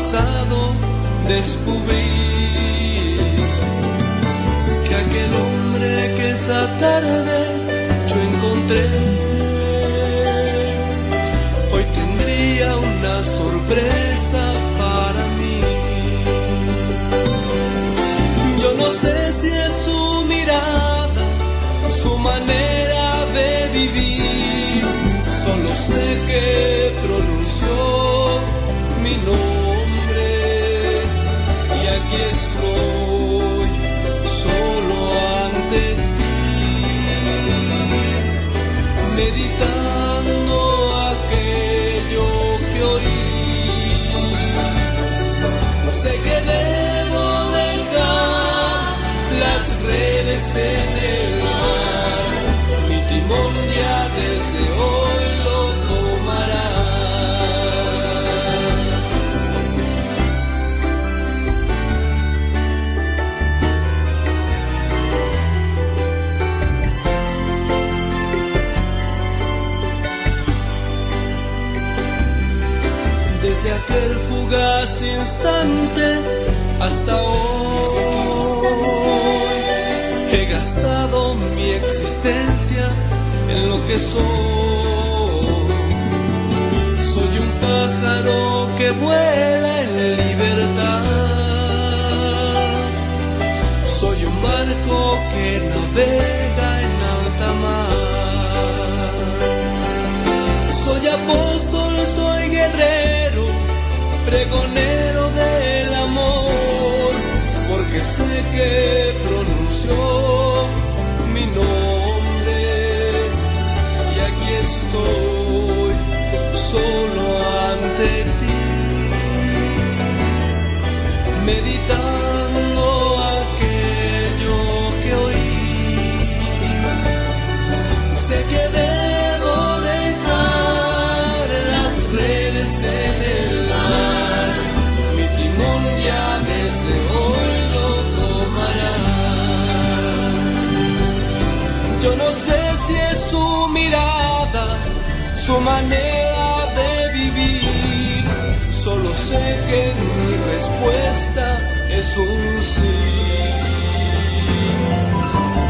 pasado descubrí en el mar, mi timón ya desde hoy lo tomarás. Desde aquel fugaz instante hasta hoy gastado mi existencia en lo que soy. Soy un pájaro que vuela en libertad. Soy un barco que navega en alta mar. Soy apóstol, soy guerrero, pregonero del amor, porque sé que estoy solo ante ti, meditando que mi respuesta es un sí.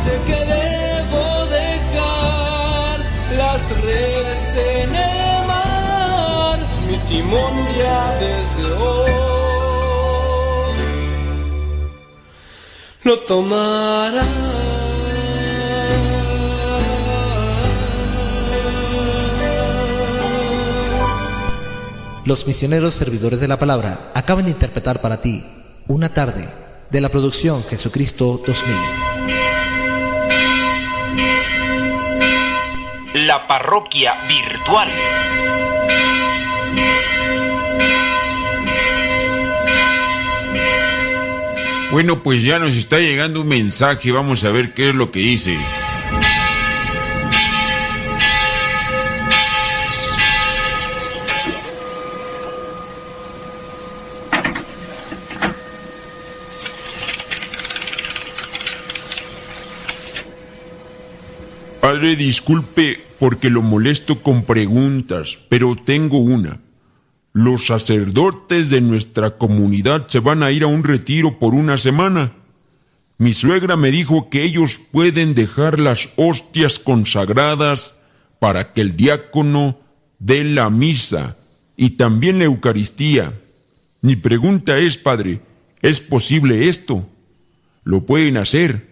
Sé que debo dejar las redes en el mar, mi timón ya desde hoy lo tomará. Los misioneros servidores de la palabra acaban de interpretar para ti Una tarde de la producción Jesucristo 2000. La parroquia virtual. Bueno, pues ya nos está llegando un mensaje, vamos a ver qué es lo que dice. Padre, disculpe porque lo molesto con preguntas, pero tengo una. Los sacerdotes de nuestra comunidad se van a ir a un retiro por una semana. Mi suegra me dijo que ellos pueden dejar las hostias consagradas para que el diácono dé la misa y también la Eucaristía. Mi pregunta es, Padre, ¿es posible esto? ¿Lo pueden hacer?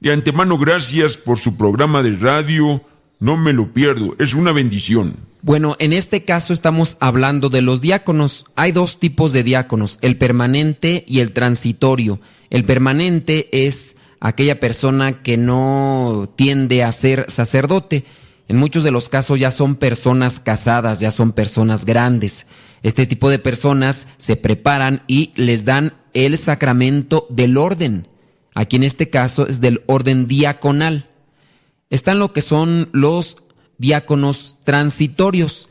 De antemano, gracias por su programa de radio. No me lo pierdo, es una bendición. Bueno, en este caso estamos hablando de los diáconos. Hay dos tipos de diáconos, el permanente y el transitorio. El permanente es aquella persona que no tiende a ser sacerdote. En muchos de los casos ya son personas casadas, ya son personas grandes. Este tipo de personas se preparan y les dan el sacramento del orden. Aquí en este caso es del orden diaconal. Están lo que son los diáconos transitorios.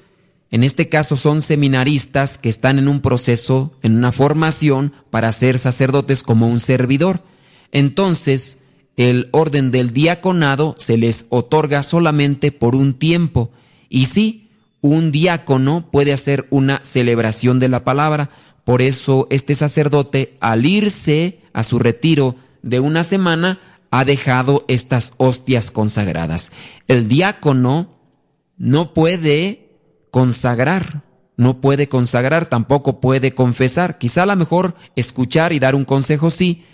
En este caso son seminaristas que están en un proceso, en una formación para ser sacerdotes como un servidor. Entonces, el orden del diaconado se les otorga solamente por un tiempo. Y sí, un diácono puede hacer una celebración de la palabra. Por eso este sacerdote, al irse a su retiro de una semana, ha dejado estas hostias consagradas. El diácono no puede consagrar, no puede consagrar, tampoco puede confesar. Quizá a lo mejor escuchar y dar un consejo sí,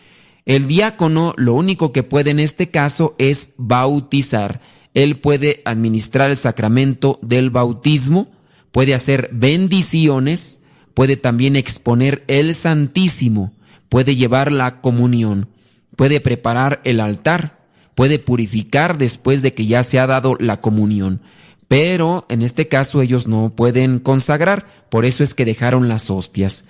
el diácono lo único que puede en este caso es bautizar. Él puede administrar el sacramento del bautismo, puede hacer bendiciones, puede también exponer el Santísimo, puede llevar la comunión, puede preparar el altar, puede purificar después de que ya se ha dado la comunión. Pero en este caso ellos no pueden consagrar, por eso es que dejaron las hostias.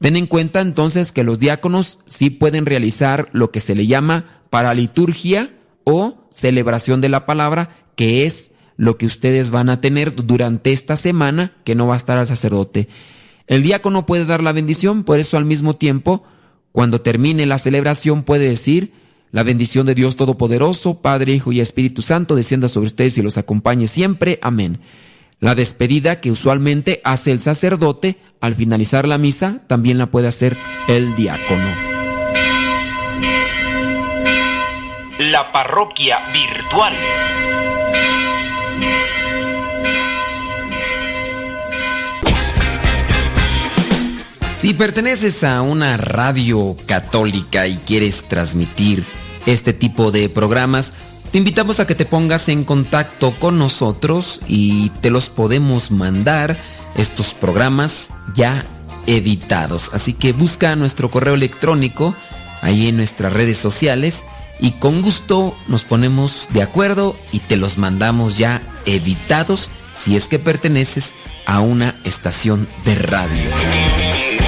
Ten en cuenta entonces que los diáconos sí pueden realizar lo que se le llama paraliturgia o celebración de la palabra, que es lo que ustedes van a tener durante esta semana que no va a estar el sacerdote. El diácono puede dar la bendición, por eso al mismo tiempo, cuando termine la celebración puede decir, la bendición de Dios Todopoderoso, Padre, Hijo y Espíritu Santo, descienda sobre ustedes y los acompañe siempre. Amén. La despedida que usualmente hace el sacerdote al finalizar la misa también la puede hacer el diácono. La parroquia virtual. Si perteneces a una radio católica y quieres transmitir este tipo de programas, te invitamos a que te pongas en contacto con nosotros y te los podemos mandar estos programas ya editados. Así que busca nuestro correo electrónico ahí en nuestras redes sociales y con gusto nos ponemos de acuerdo y te los mandamos ya editados si es que perteneces a una estación de radio.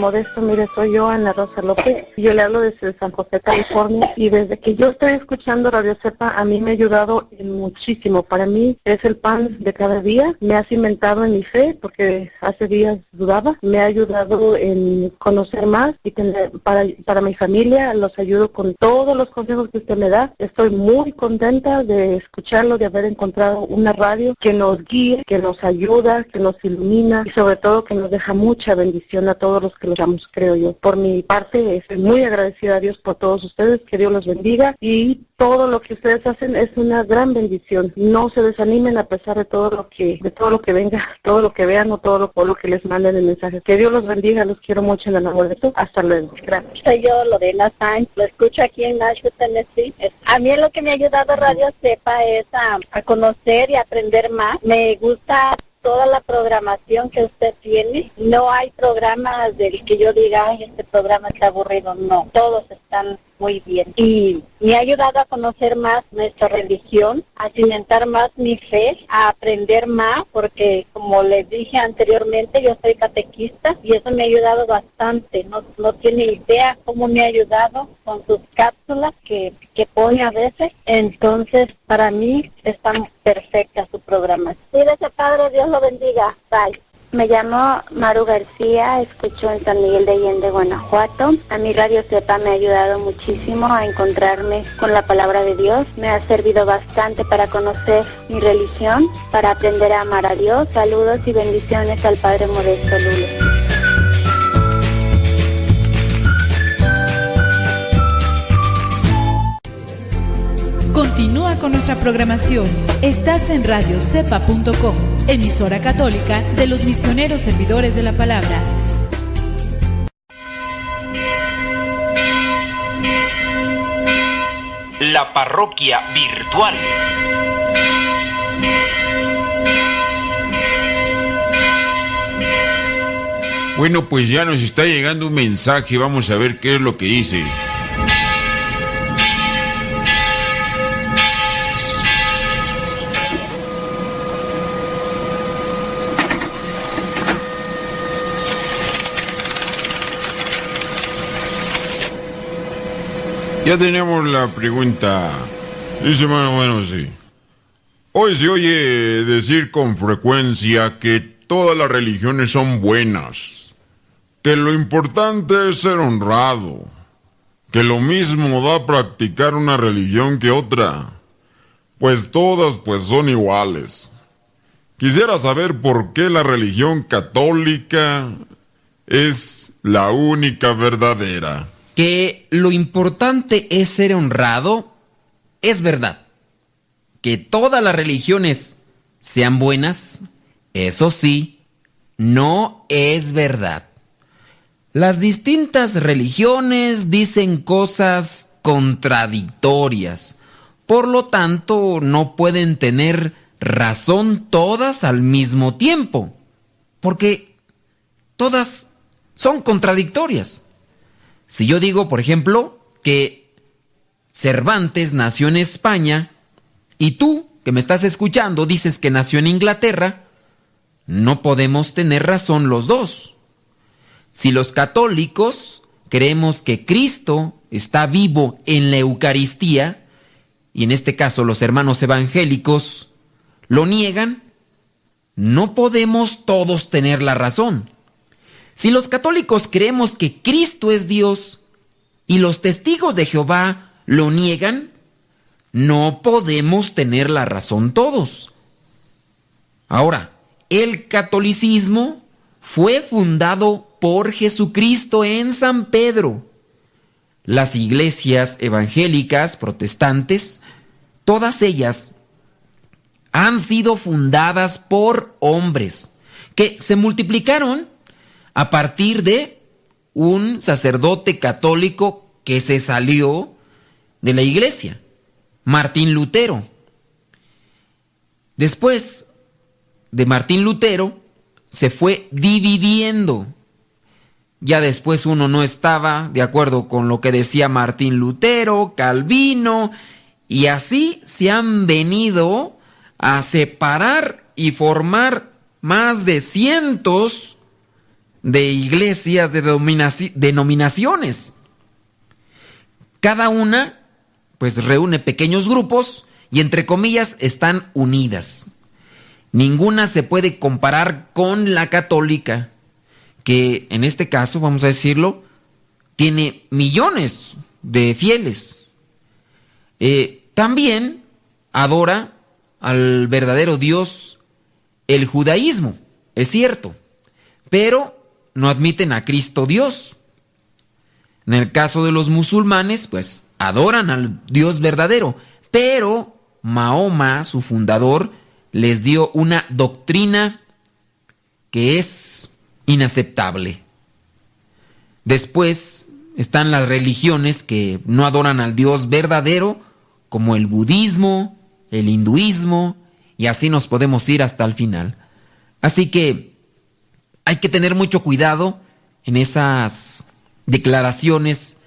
Modesto, mire, soy yo, Ana Rosa López. Yo le hablo desde San José, California. Y desde que yo estoy escuchando Radio Cepa, a mí me ha ayudado muchísimo. Para mí es el pan de cada día. Me ha cimentado en mi fe, porque hace días dudaba. Me ha ayudado en conocer más y tener, para, para mi familia los ayudo con todos los consejos que usted me da. Estoy muy contenta de escucharlo, de haber encontrado una radio que nos guíe, que nos ayuda, que nos ilumina y sobre todo que nos deja mucha bendición a todos los que creo yo. Por mi parte, estoy muy agradecida a Dios por todos ustedes, que Dios los bendiga y todo lo que ustedes hacen es una gran bendición. No se desanimen a pesar de todo lo que, de todo lo que venga, todo lo que vean o todo lo, lo que les manden el mensaje. Que Dios los bendiga, los quiero mucho en el amor de todo. Hasta luego. Gracias. Soy yo, Lorena Sainz, lo escucho aquí en Nashville, Tennessee. A mí lo que me ha ayudado Radio Sepa es a, a conocer y aprender más. Me gusta toda la programación que usted tiene. No hay programas del que yo diga, Ay, este programa está aburrido. No, todos están muy bien. Y me ha ayudado a conocer más nuestra religión, a cimentar más mi fe, a aprender más, porque como les dije anteriormente, yo soy catequista y eso me ha ayudado bastante. No, no tiene idea cómo me ha ayudado con sus cápsulas que, que pone a veces. Entonces, para mí está perfecta su programa. Cuídese, Padre, Dios lo bendiga. Bye. Me llamo Maru García, escucho en San Miguel de Allende, Guanajuato. A mi Radio Cepa me ha ayudado muchísimo a encontrarme con la palabra de Dios. Me ha servido bastante para conocer mi religión, para aprender a amar a Dios. Saludos y bendiciones al Padre Modesto Lulo. Continúa con nuestra programación. Estás en radiocepa.com, emisora católica de los misioneros servidores de la palabra. La parroquia virtual. Bueno, pues ya nos está llegando un mensaje, vamos a ver qué es lo que dice. Ya tenemos la pregunta. Dice, bueno, bueno, sí. Hoy se oye decir con frecuencia que todas las religiones son buenas, que lo importante es ser honrado, que lo mismo da practicar una religión que otra, pues todas pues son iguales. Quisiera saber por qué la religión católica es la única verdadera. Que lo importante es ser honrado, es verdad. Que todas las religiones sean buenas, eso sí, no es verdad. Las distintas religiones dicen cosas contradictorias, por lo tanto no pueden tener razón todas al mismo tiempo, porque todas son contradictorias. Si yo digo, por ejemplo, que Cervantes nació en España y tú, que me estás escuchando, dices que nació en Inglaterra, no podemos tener razón los dos. Si los católicos creemos que Cristo está vivo en la Eucaristía, y en este caso los hermanos evangélicos lo niegan, no podemos todos tener la razón. Si los católicos creemos que Cristo es Dios y los testigos de Jehová lo niegan, no podemos tener la razón todos. Ahora, el catolicismo fue fundado por Jesucristo en San Pedro. Las iglesias evangélicas, protestantes, todas ellas han sido fundadas por hombres que se multiplicaron a partir de un sacerdote católico que se salió de la iglesia, Martín Lutero. Después de Martín Lutero, se fue dividiendo. Ya después uno no estaba de acuerdo con lo que decía Martín Lutero, Calvino, y así se han venido a separar y formar más de cientos de iglesias, de denominaciones. Cada una, pues reúne pequeños grupos y entre comillas están unidas. Ninguna se puede comparar con la católica, que en este caso, vamos a decirlo, tiene millones de fieles. Eh, también adora al verdadero Dios el judaísmo, es cierto, pero no admiten a Cristo Dios. En el caso de los musulmanes, pues adoran al Dios verdadero, pero Mahoma, su fundador, les dio una doctrina que es inaceptable. Después están las religiones que no adoran al Dios verdadero, como el budismo, el hinduismo, y así nos podemos ir hasta el final. Así que hay que tener mucho cuidado en esas declaraciones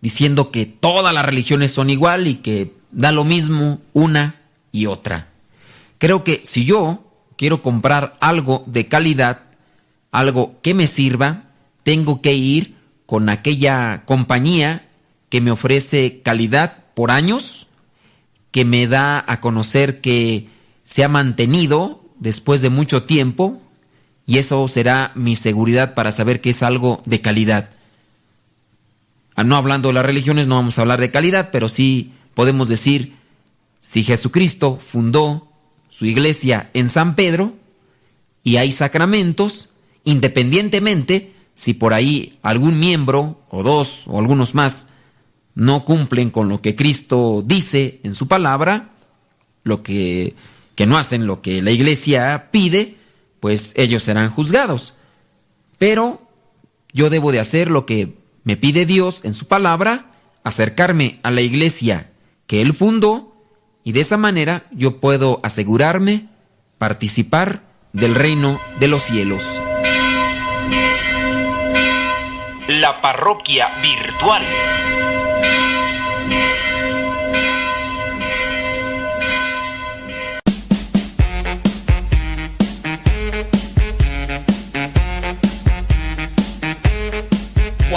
diciendo que todas las religiones son igual y que da lo mismo una y otra. Creo que si yo quiero comprar algo de calidad, algo que me sirva, tengo que ir con aquella compañía que me ofrece calidad por años, que me da a conocer que se ha mantenido después de mucho tiempo, y eso será mi seguridad para saber que es algo de calidad. Ah, no hablando de las religiones, no vamos a hablar de calidad, pero sí podemos decir, si Jesucristo fundó su iglesia en San Pedro y hay sacramentos, independientemente si por ahí algún miembro o dos o algunos más no cumplen con lo que Cristo dice en su palabra, lo que, que no hacen lo que la iglesia pide, pues ellos serán juzgados. Pero yo debo de hacer lo que me pide Dios en su palabra, acercarme a la iglesia que Él fundó, y de esa manera yo puedo asegurarme participar del reino de los cielos. La parroquia virtual.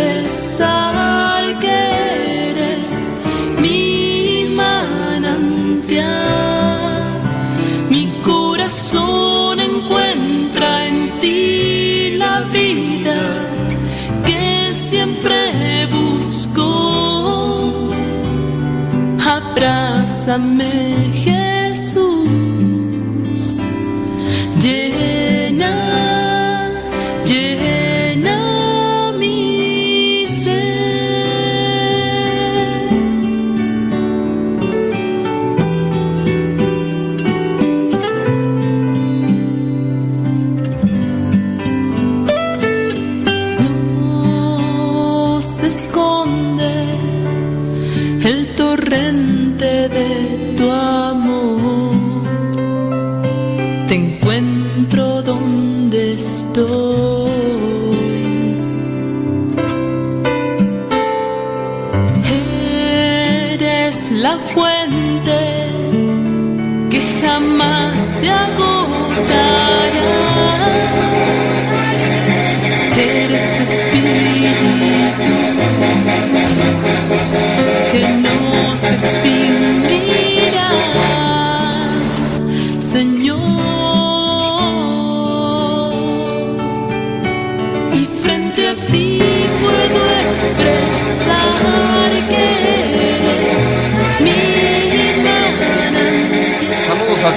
miss.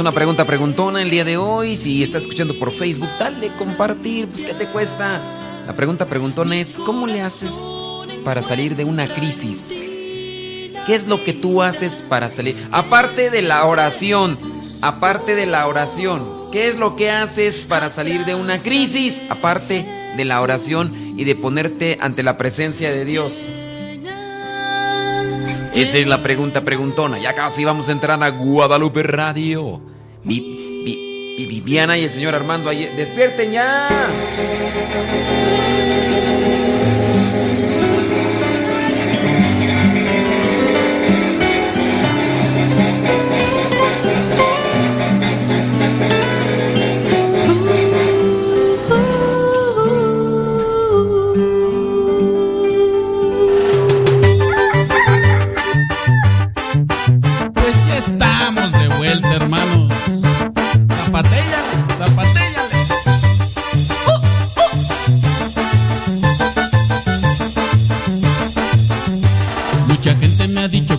una pregunta preguntona el día de hoy. Si estás escuchando por Facebook, dale compartir. Pues, ¿qué te cuesta? La pregunta preguntón es, ¿cómo le haces para salir de una crisis? ¿Qué es lo que tú haces para salir? Aparte de la oración, aparte de la oración, ¿qué es lo que haces para salir de una crisis? Aparte de la oración y de ponerte ante la presencia de Dios. Esa es la pregunta preguntona. Ya casi vamos a entrar a Guadalupe Radio. Y Viviana y el señor Armando ahí. ¡Despierten ya!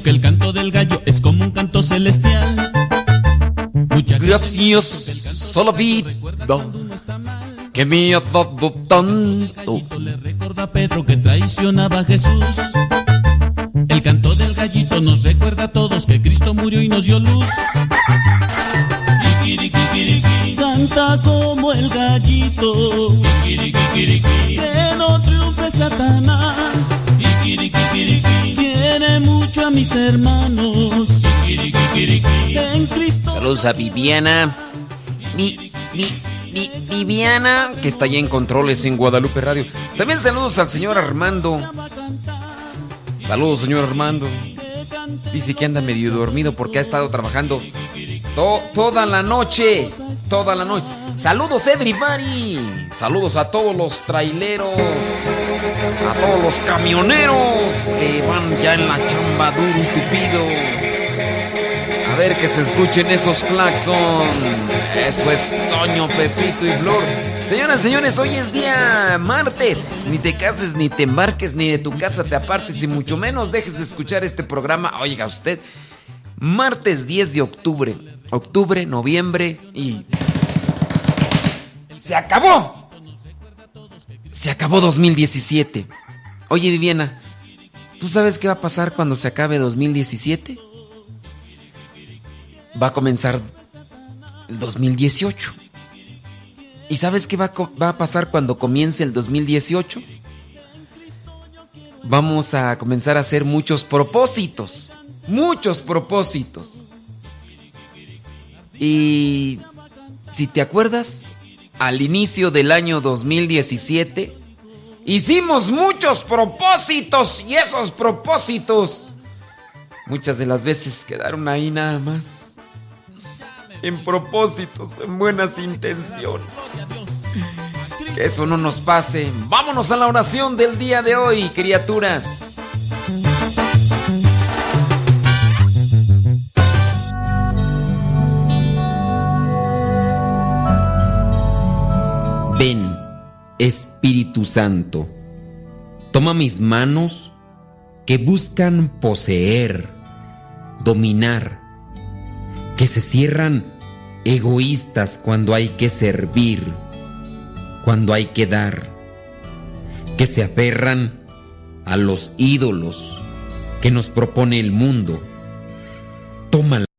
Dicho que el canto del gallo es como un canto celestial. Gracias solo vida que me ha dado tanto. Le recuerda a Pedro que traicionaba a Jesús. El canto del gallito nos recuerda a todos que Cristo murió y nos dio luz. Kikiriki, como el gallito. Que no triunfe Satanás. Quiere mucho a mis hermanos. Saludos a Viviana. Mi, mi, mi, Viviana, que está allá en controles en Guadalupe Radio. También saludos al señor Armando. Saludos, señor Armando. Dice que anda medio dormido porque ha estado trabajando toda la noche. Toda la noche. Saludos, everybody. Saludos a todos los traileros. A todos los camioneros que van ya en la chamba duro y tupido. A ver que se escuchen esos claxon. Eso es Toño, Pepito y Flor. Señoras, señores, hoy es día martes. Ni te cases, ni te embarques, ni de tu casa te apartes, y mucho menos dejes de escuchar este programa. Oiga usted, martes 10 de octubre. Octubre, noviembre y... ¡Se acabó! Se acabó 2017. Oye, Viviana, ¿tú sabes qué va a pasar cuando se acabe 2017? Va a comenzar el 2018. ¿Y sabes qué va a, va a, pasar cuando comience el 2018? Vamos a comenzar a hacer muchos propósitos. Muchos propósitos. Y si te acuerdas, al inicio del año 2017, hicimos muchos propósitos y esos propósitos muchas de las veces quedaron ahí nada más en propósitos, en buenas intenciones. Que eso no nos pase. Vámonos a la oración del día de hoy, criaturas. Ven, Espíritu Santo, toma mis manos que buscan poseer, dominar, que se cierran egoístas cuando hay que servir, cuando hay que dar, que se aferran a los ídolos que nos propone el mundo. Tómala.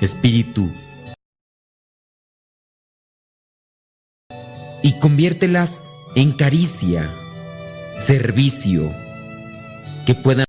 Espíritu. Y conviértelas en caricia, servicio, que puedan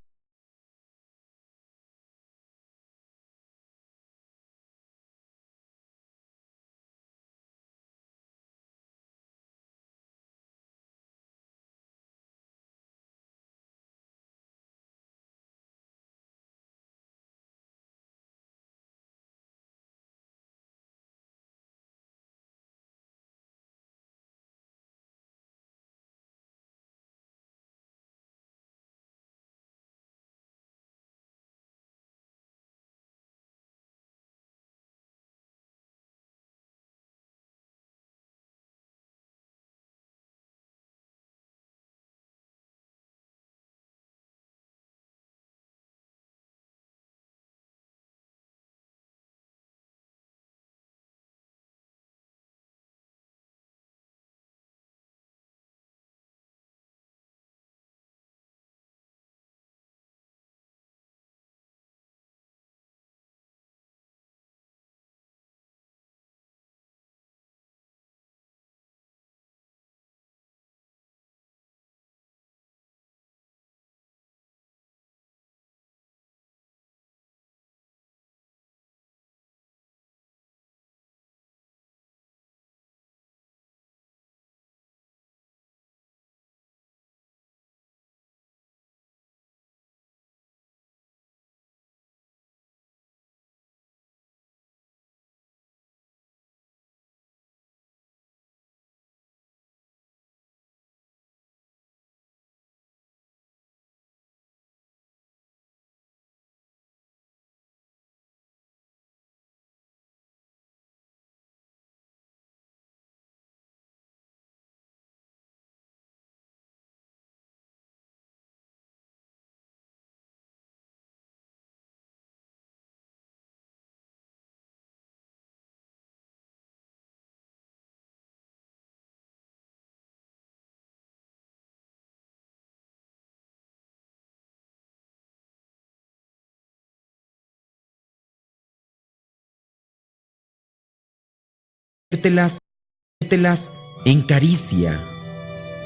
convertirlas en caricia,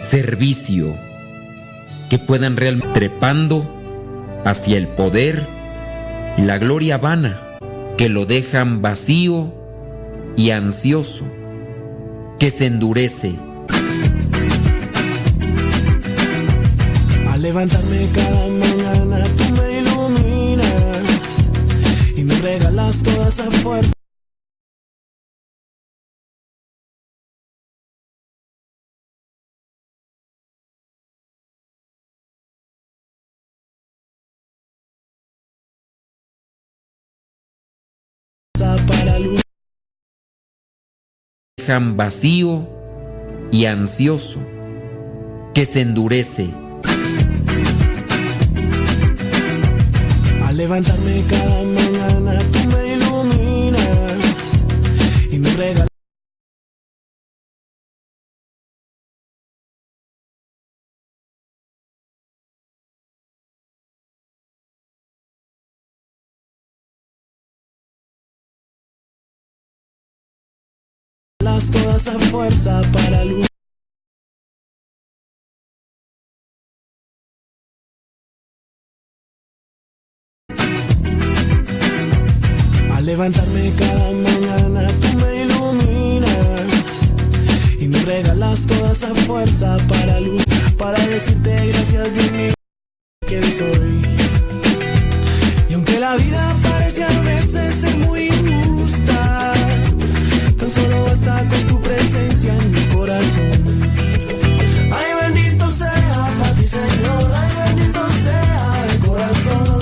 servicio, que puedan realmente trepando hacia el poder y la gloria vana, que lo dejan vacío y ansioso, que se endurece. Al levantarme cada mañana tú me iluminas y me regalas toda esa fuerza. Dejan vacío y ansioso, que se endurece. Al levantarme cada mañana tú me iluminas y me regalas toda esa fuerza para luchar. Al levantarme cada mañana tú me iluminas y me regalas toda esa fuerza para luchar, para decirte gracias Dios mío que soy. Y aunque la vida parece en mi corazón. Ay, bendito sea para ti, Señor. Ay, bendito sea de corazón.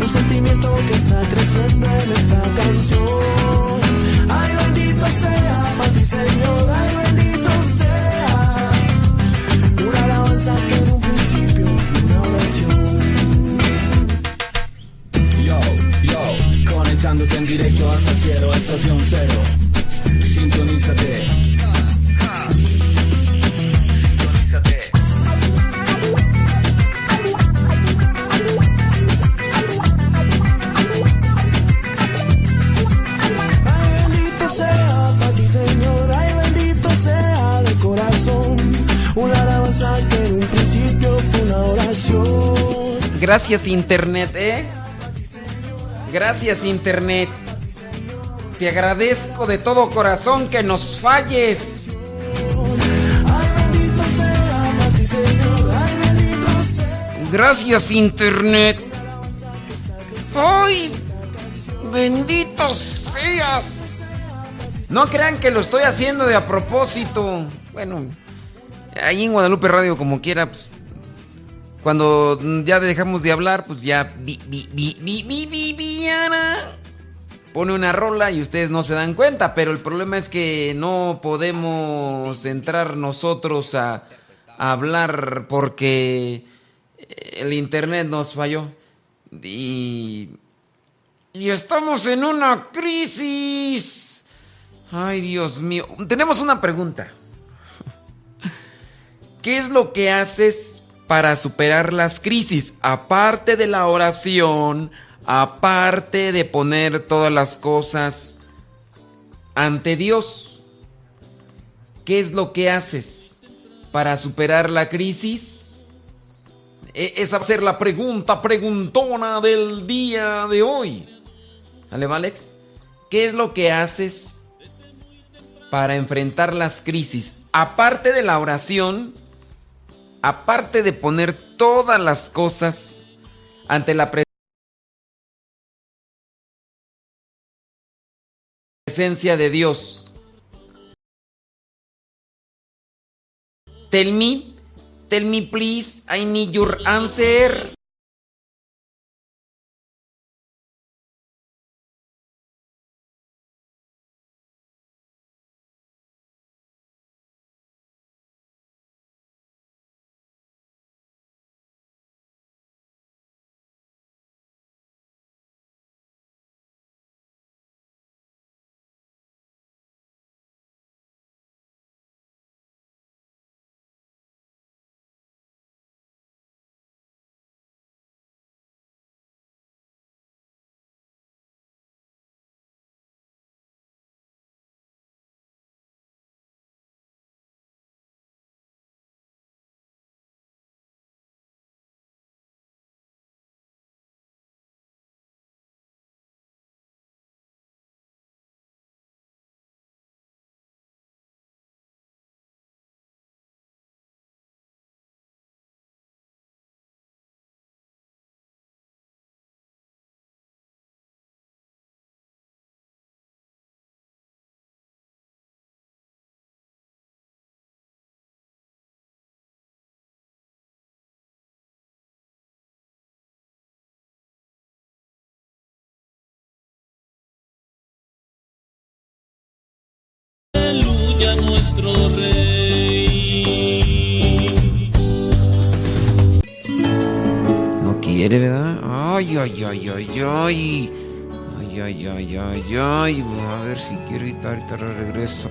Un sentimiento que está creciendo en esta canción. Ay, bendito sea para ti, Señor. Ay, bendito sea. Una alabanza que en un principio fue una oración. Yo, yo, conectándote en directo hasta el estación cero. Sintonízate. Gracias Internet, ¿eh? Gracias Internet. Te agradezco de todo corazón que nos falles. Gracias Internet. ¡Ay! ¡Benditos seas! No crean que lo estoy haciendo de a propósito. Bueno, ahí en Guadalupe Radio, como quiera, pues, cuando ya dejamos de hablar, pues ya vi, vi, vi, vi, vi, vi, Viana pone una rola y ustedes no se dan cuenta, pero el problema es que no podemos entrar nosotros a, a hablar porque el internet nos falló. Y, y estamos en una crisis. Ay, Dios mío. Tenemos una pregunta. ¿Qué es lo que haces para superar las crisis? Aparte de la oración, aparte de poner todas las cosas ante Dios. ¿Qué es lo que haces para superar la crisis? E- Esa va a ser la pregunta preguntona del día de hoy. ¿Vale, Alex? ¿Qué es lo que haces para enfrentar las crisis? Aparte de la oración, aparte de poner todas las cosas ante la presencia de Dios. Tell me, tell me please, I need your answer. No quiere, ¿verdad? Ay, ay, ay, ay, ay. Ay, ay, ay, ay, ay. A ver si quiero y ahorita regreso.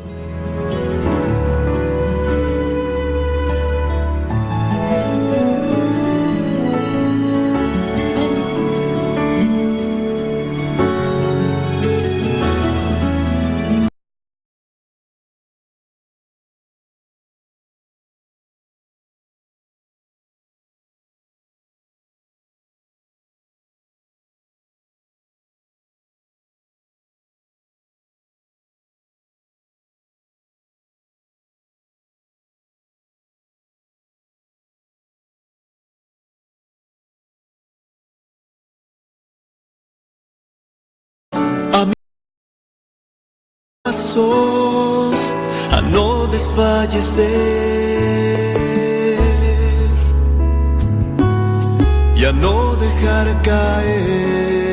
A no desfallecer y a no dejar caer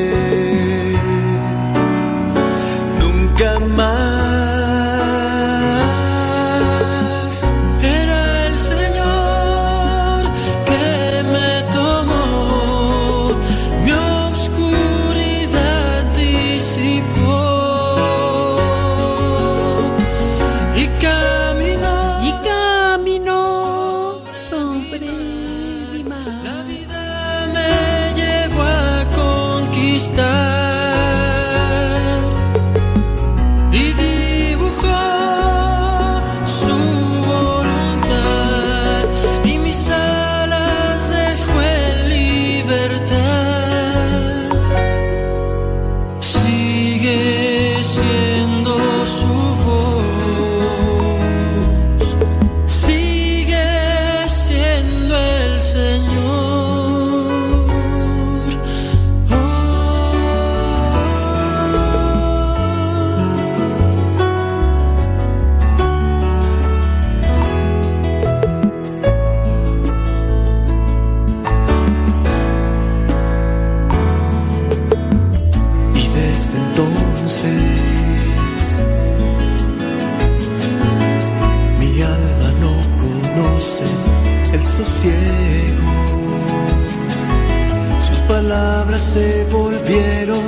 se volvieron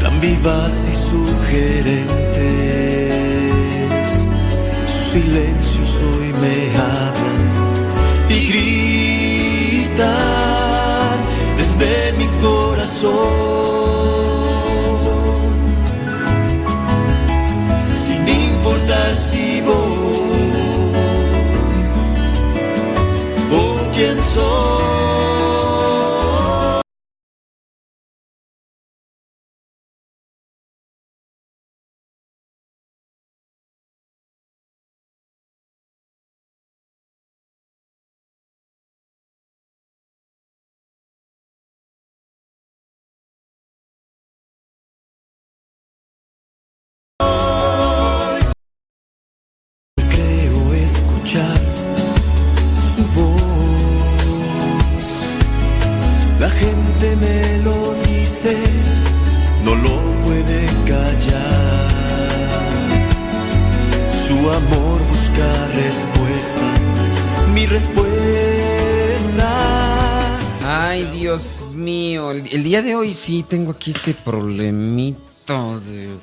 tan vivas y sugerentes. Día de hoy sí tengo aquí este problemito de.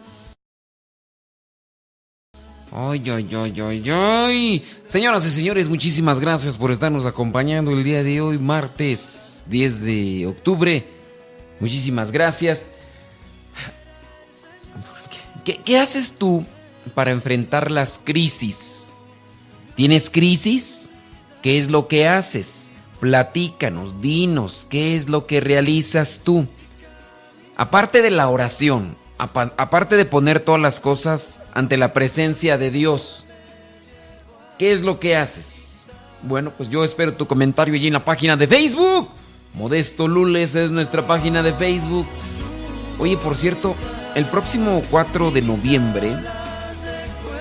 Ay. Señoras y señores, muchísimas gracias por estarnos acompañando el día de hoy, martes 10 de octubre. Muchísimas gracias. ¿Qué, qué haces tú para enfrentar las crisis? ¿Tienes crisis? ¿Qué es lo que haces? Platícanos, dinos, ¿qué es lo que realizas tú? Aparte de la oración, apa- aparte de poner todas las cosas ante la presencia de Dios, ¿qué es lo que haces? Bueno, pues yo espero tu comentario allí en la página de Facebook. Modesto Lules es nuestra página de Facebook. Oye, por cierto, el próximo 4 de noviembre,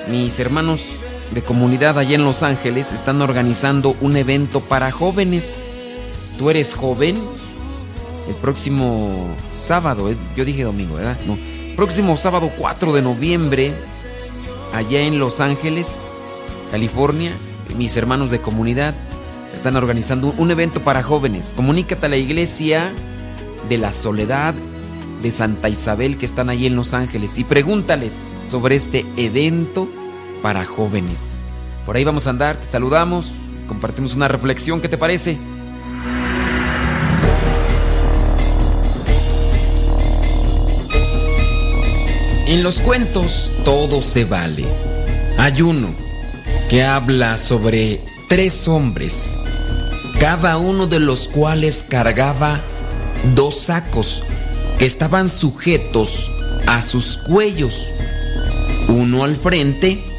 mis hermanos de comunidad allá en Los Ángeles están organizando un evento para jóvenes. ¿Tú eres joven? El próximo sábado, eh, yo dije domingo, ¿verdad? No. Próximo sábado 4 de noviembre, allá en Los Ángeles, California, mis hermanos de comunidad están organizando un evento para jóvenes. Comunícate a la iglesia de la Soledad de Santa Isabel que están ahí en Los Ángeles y pregúntales sobre este evento para jóvenes. Por ahí vamos a andar, te saludamos, compartimos una reflexión, ¿qué te parece? En los cuentos todo se vale. Hay uno que habla sobre tres hombres, cada uno de los cuales cargaba dos sacos que estaban sujetos a sus cuellos, uno al frente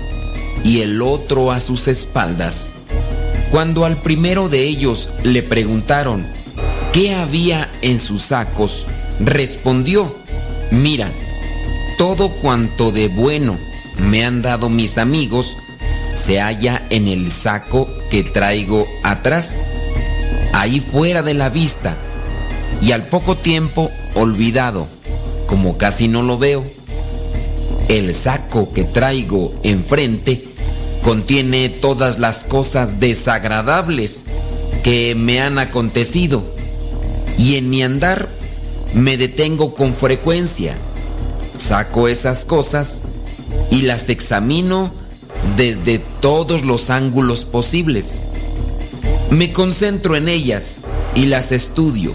y el otro a sus espaldas. Cuando al primero de ellos le preguntaron qué había en sus sacos, respondió, mira, todo cuanto de bueno me han dado mis amigos se halla en el saco que traigo atrás, ahí fuera de la vista, y al poco tiempo olvidado, como casi no lo veo. El saco que traigo enfrente contiene todas las cosas desagradables que me han acontecido y en mi andar me detengo con frecuencia. Saco esas cosas y las examino desde todos los ángulos posibles. Me concentro en ellas y las estudio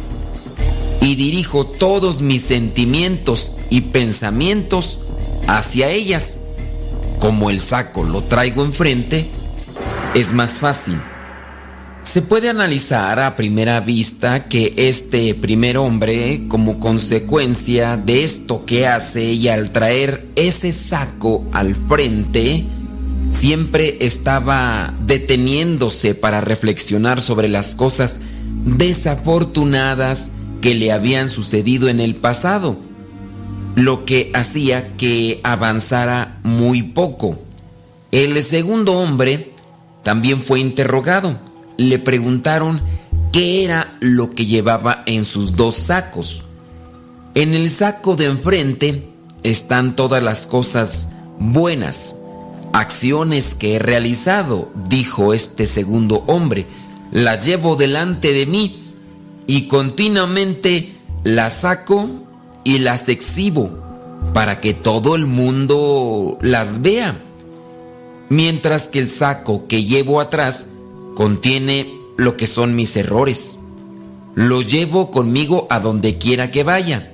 y dirijo todos mis sentimientos y pensamientos hacia ellas. Como el saco lo traigo enfrente, es más fácil. Se puede analizar a primera vista que este primer hombre, como consecuencia de esto que hace y al traer ese saco al frente, siempre estaba deteniéndose para reflexionar sobre las cosas desafortunadas que le habían sucedido en el pasado, lo que hacía que avanzara muy poco. El segundo hombre también fue interrogado. Le preguntaron qué era lo que llevaba en sus dos sacos. En el saco de enfrente están todas las cosas buenas, acciones que he realizado, dijo este segundo hombre. Las llevo delante de mí y continuamente las saco y las exhibo para que todo el mundo las vea. Mientras que el saco que llevo atrás contiene lo que son mis errores. Lo llevo conmigo a donde quiera que vaya.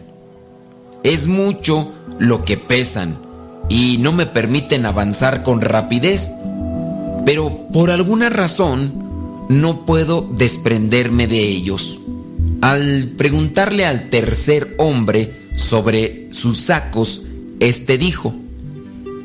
Es mucho lo que pesan y no me permiten avanzar con rapidez. Pero por alguna razón no puedo desprenderme de ellos. Al preguntarle al tercer hombre sobre sus sacos, este dijo,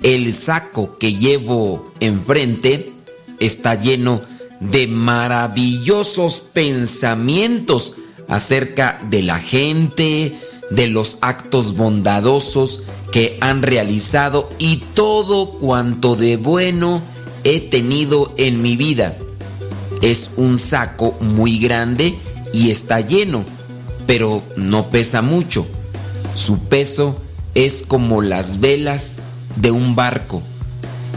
el saco que llevo enfrente está lleno de maravillosos pensamientos acerca de la gente, de los actos bondadosos que han realizado y todo cuanto de bueno he tenido en mi vida. Es un saco muy grande y está lleno, pero no pesa mucho. Su peso es como las velas de un barco.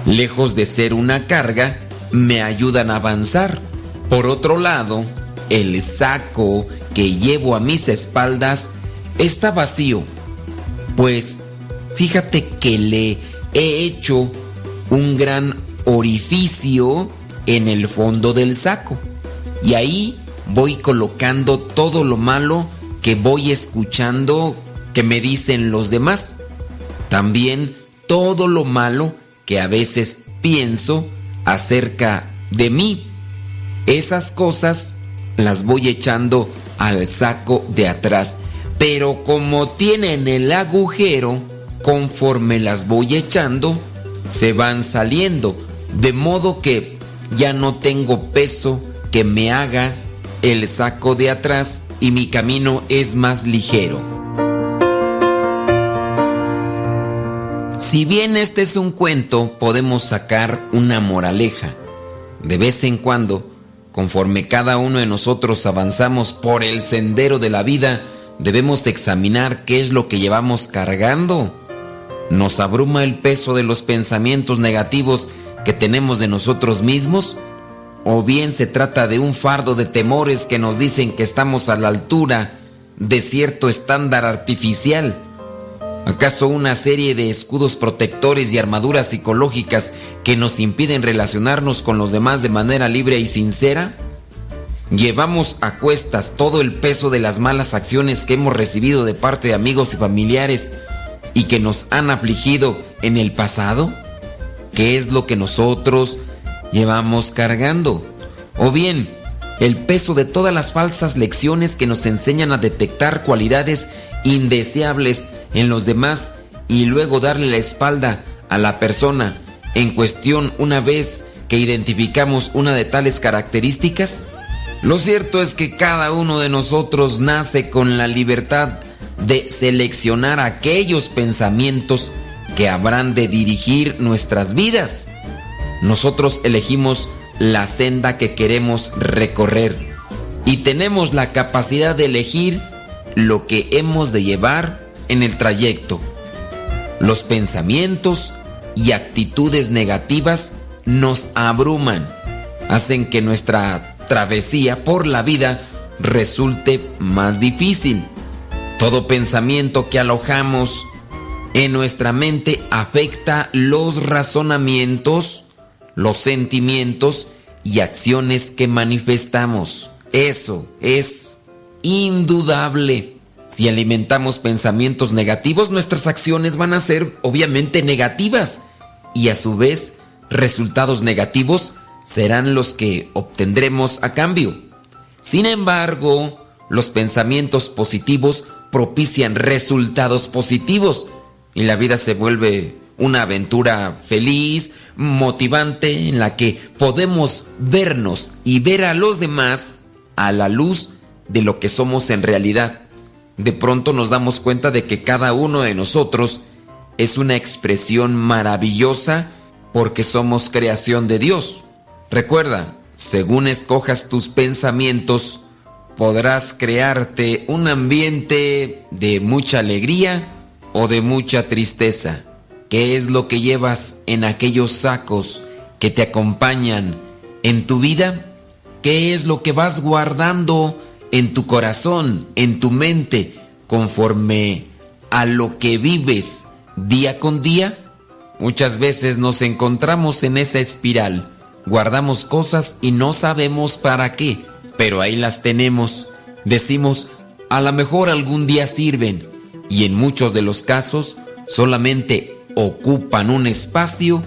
Lejos de ser una carga, me ayudan a avanzar. Por otro lado, el saco que llevo a mis espaldas está vacío, pues fíjate que le he hecho un gran orificio en el fondo del saco y ahí voy colocando todo lo malo que voy escuchando que me dicen los demás. También todo lo malo que a veces pienso acerca de mí. Esas cosas las voy echando al saco de atrás. Pero como tienen el agujero, conforme las voy echando, se van saliendo. De modo que ya no tengo peso que me haga el saco de atrás y mi camino es más ligero. Si bien este es un cuento, podemos sacar una moraleja. De vez en cuando, conforme cada uno de nosotros avanzamos por el sendero de la vida, debemos examinar qué es lo que llevamos cargando. Nos abruma el peso de los pensamientos negativos que tenemos de nosotros mismos, o bien se trata de un fardo de temores que nos dicen que estamos a la altura de cierto estándar artificial. ¿Acaso una serie de escudos protectores y armaduras psicológicas que nos impiden relacionarnos con los demás de manera libre y sincera? ¿Llevamos a cuestas todo el peso de las malas acciones que hemos recibido de parte de amigos y familiares y que nos han afligido en el pasado? ¿Qué es lo que nosotros llevamos cargando? O bien, el peso de todas las falsas lecciones que nos enseñan a detectar cualidades indeseables en los demás y luego darle la espalda a la persona en cuestión una vez que identificamos una de tales características? Lo cierto es que cada uno de nosotros nace con la libertad de seleccionar aquellos pensamientos que habrán de dirigir nuestras vidas. Nosotros elegimos la senda que queremos recorrer y tenemos la capacidad de elegir lo que hemos de llevar en el trayecto. Los pensamientos y actitudes negativas nos abruman, hacen que nuestra travesía por la vida resulte más difícil. Todo pensamiento que alojamos en nuestra mente afecta los razonamientos, los sentimientos y acciones que manifestamos. Eso es indudable. Si alimentamos pensamientos negativos, nuestras acciones van a ser obviamente negativas y a su vez resultados negativos serán los que obtendremos a cambio. Sin embargo, los pensamientos positivos propician resultados positivos y la vida se vuelve una aventura feliz, motivante, en la que podemos vernos y ver a los demás a la luz de lo que somos en realidad. De pronto nos damos cuenta de que cada uno de nosotros es una expresión maravillosa porque somos creación de Dios. Recuerda, según escojas tus pensamientos, podrás crearte un ambiente de mucha alegría o de mucha tristeza. ¿Qué es lo que llevas en aquellos sacos que te acompañan en tu vida? ¿Qué es lo que vas guardando en tu corazón, en tu mente, conforme a lo que vives día con día? Muchas veces nos encontramos en esa espiral. Guardamos cosas y no sabemos para qué, pero ahí las tenemos. Decimos, a lo mejor algún día sirven, y en muchos de los casos solamente ocupan un espacio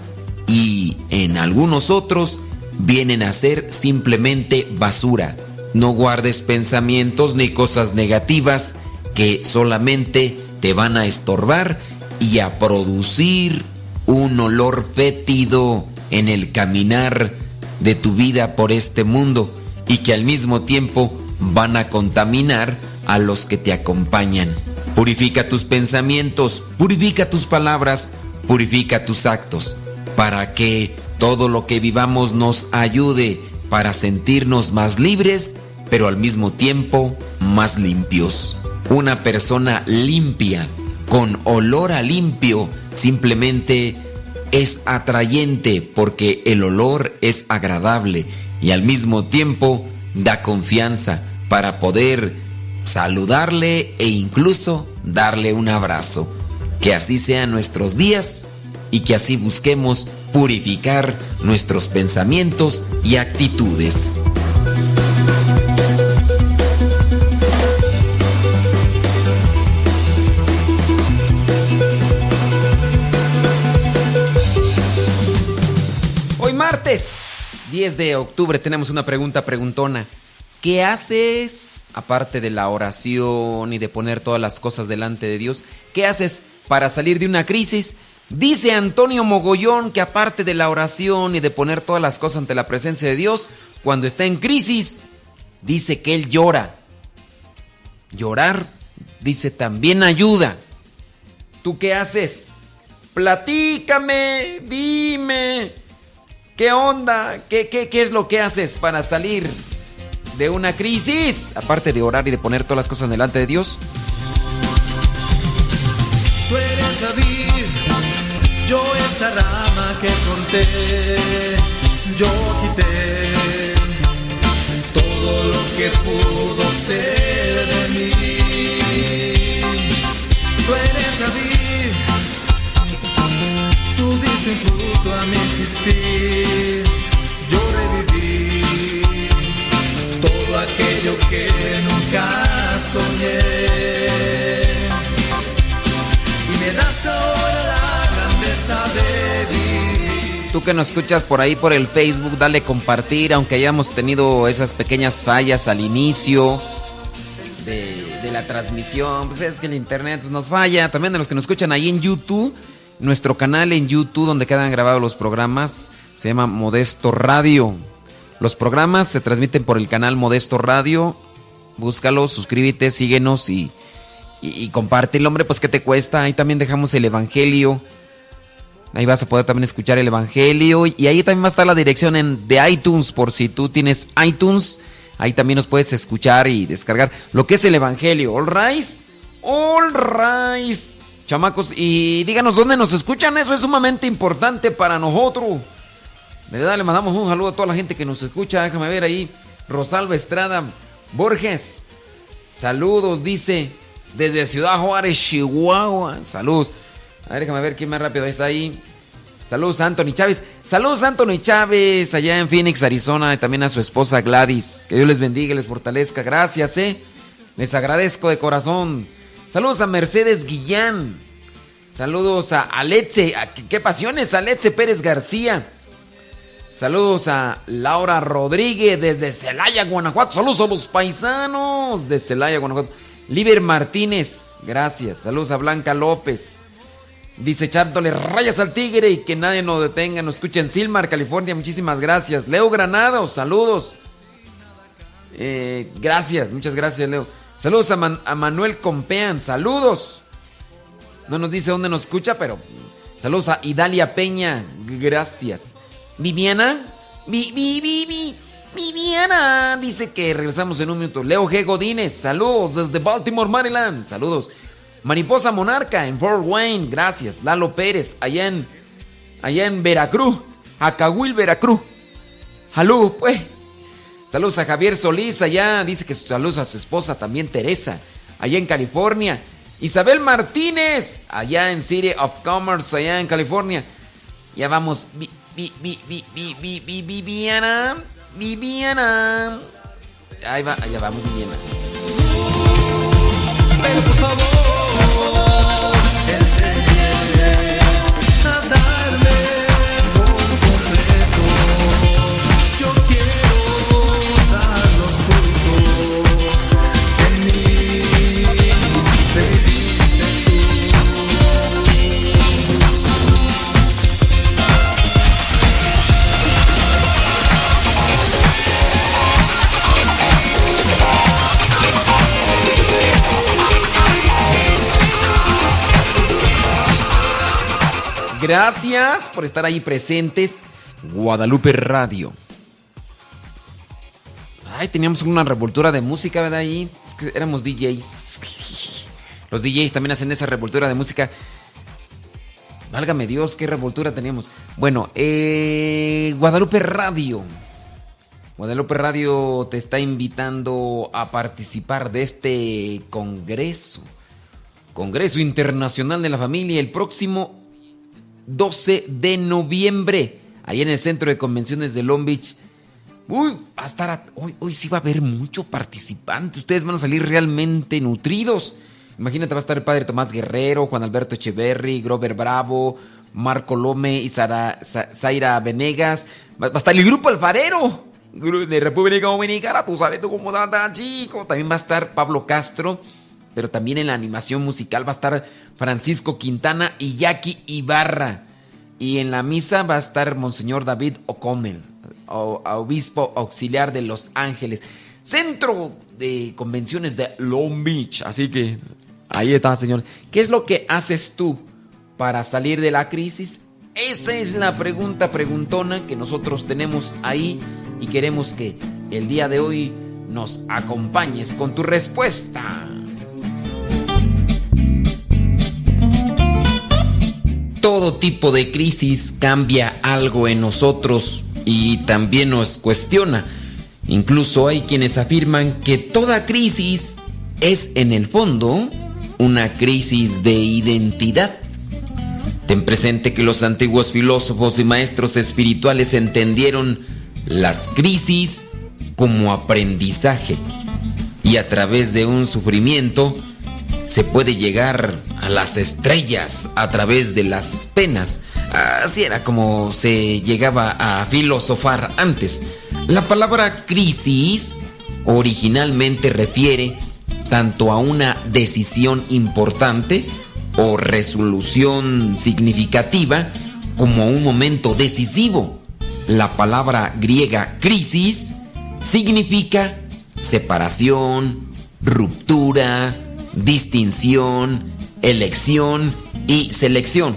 y en algunos otros vienen a ser simplemente basura. No guardes pensamientos ni cosas negativas que solamente te van a estorbar y a producir un olor fétido en el caminar de tu vida por este mundo y que al mismo tiempo van a contaminar a los que te acompañan. Purifica tus pensamientos, purifica tus palabras, purifica tus actos, para que todo lo que vivamos nos ayude para sentirnos más libres, pero al mismo tiempo más limpios. Una persona limpia, con olor a limpio, simplemente es atrayente porque el olor es agradable y al mismo tiempo da confianza para poder saludarle e incluso darle un abrazo. Que así sean nuestros días y que así busquemos purificar nuestros pensamientos y actitudes. Hoy martes 10 de octubre tenemos una pregunta preguntona. ¿Qué haces, aparte de la oración y de poner todas las cosas delante de Dios, qué haces para salir de una crisis? Dice Antonio Mogollón que aparte de la oración y de poner todas las cosas ante la presencia de Dios, cuando está en crisis, dice que él llora. Llorar, dice, también ayuda. ¿Tú qué haces? Platícame, dime, ¿qué onda? ¿Qué, qué, qué es lo que haces para salir de una crisis, aparte de orar y de poner todas las cosas delante de Dios. Yo esa rama que corté, yo quité todo lo que pudo ser de mí. Que nos escuchas por ahí por el Facebook, dale compartir, aunque hayamos tenido esas pequeñas fallas al inicio de, la transmisión. Pues es que el internet pues, nos falla. También de los que nos escuchan ahí en YouTube, nuestro canal en YouTube donde quedan grabados los programas se llama Modesto Radio. Los programas se transmiten por el canal Modesto Radio. Búscalo, suscríbete, síguenos y, y, comparte. El hombre, pues, ¿qué te cuesta? Ahí también dejamos el Evangelio. Ahí vas a poder también escuchar el Evangelio. Y ahí también va a estar la dirección en, de iTunes, por si tú tienes iTunes. Ahí también nos puedes escuchar y descargar lo que es el Evangelio. All right. All right. Chamacos, y díganos dónde nos escuchan. Eso es sumamente importante para nosotros. De verdad, le mandamos un saludo a toda la gente que nos escucha. Déjame ver ahí. Rosalba Estrada Borges. Saludos, dice. Desde Ciudad Juárez, Chihuahua. Saludos. A déjame ver quién más rápido está ahí. Saludos a Anthony Chávez. Saludos a Anthony Chávez allá en Phoenix, Arizona. Y también a su esposa Gladys. Que Dios les bendiga y les fortalezca. Gracias, eh. Les agradezco de corazón. Saludos a Mercedes Guillán. Saludos a Aletze. ¿A qué, pasiones? Aletze Pérez García. Saludos a Laura Rodríguez desde Celaya, Guanajuato. Saludos a los paisanos de Celaya, Guanajuato. Liber Martínez, gracias. Saludos a Blanca López. Dice echándole rayas al tigre y que nadie nos detenga. Nos escucha en Silmar, California. Muchísimas gracias. Leo Granados, saludos. Eh, gracias, muchas gracias, Leo. Saludos a, Man- a Manuel Compean, saludos. No nos dice dónde nos escucha, pero saludos a Idalia Peña, gracias. Viviana, Vi- Vi- Vi- Vi- Viviana, dice que regresamos en un minuto. Leo G. Godínez, saludos desde Baltimore, Maryland, saludos. Mariposa Monarca en Fort Wayne, gracias. Lalo Pérez, allá en, allá en Veracruz, Acahuil, Veracruz. Salud, pues. Saludos a Javier Solís allá, dice que saludos a su esposa también Teresa, allá en California. Isabel Martínez, allá en City of Commerce, allá en California. Ya vamos, Vi- Vi- Vi- Vi- Vi- Vi- Vi- Viviana, Viviana. Ahí va, allá vamos, Viviana. Por favor, Oh. Gracias por estar ahí presentes. Guadalupe Radio. Ay, teníamos una revoltura de música, ¿verdad? Ahí éramos DJs. Los DJs también hacen esa revoltura de música. Válgame Dios, qué revoltura teníamos. Bueno, eh, Guadalupe Radio. Guadalupe Radio te está invitando a participar de este congreso. Congreso Internacional de la Familia el próximo 12 de noviembre, ahí en el Centro de Convenciones de Long Beach. Uy, va a estar. hoy, hoy sí va a haber mucho participante. Ustedes van a salir realmente nutridos. Imagínate, va a estar el padre Tomás Guerrero, Juan Alberto Echeverry, Grover Bravo, Marco Lome y Sara- Sa- Zaira Venegas. Va, a estar el grupo Alfarero de República Dominicana. Tú sabes tú cómo anda, chico. También va a estar Pablo Castro. Pero también en la animación musical va a estar Francisco Quintana y Jackie Ibarra. Y en la misa va a estar Monseñor David O'Connell, obispo auxiliar de Los Ángeles. Centro de convenciones de Long Beach. Así que ahí está, señor. ¿Qué es lo que haces tú para salir de la crisis? Esa es la pregunta preguntona que nosotros tenemos ahí y queremos que el día de hoy nos acompañes con tu respuesta. Todo tipo de crisis cambia algo en nosotros y también nos cuestiona. Incluso hay quienes afirman que toda crisis es en el fondo una crisis de identidad. Ten presente que los antiguos filósofos y maestros espirituales entendieron las crisis como aprendizaje y a través de un sufrimiento se puede llegar a las estrellas a través de las penas. Así era como se llegaba a filosofar antes. La palabra crisis originalmente refiere tanto a una decisión importante o resolución significativa como a un momento decisivo. La palabra griega crisis significa separación, ruptura, distinción, elección y selección.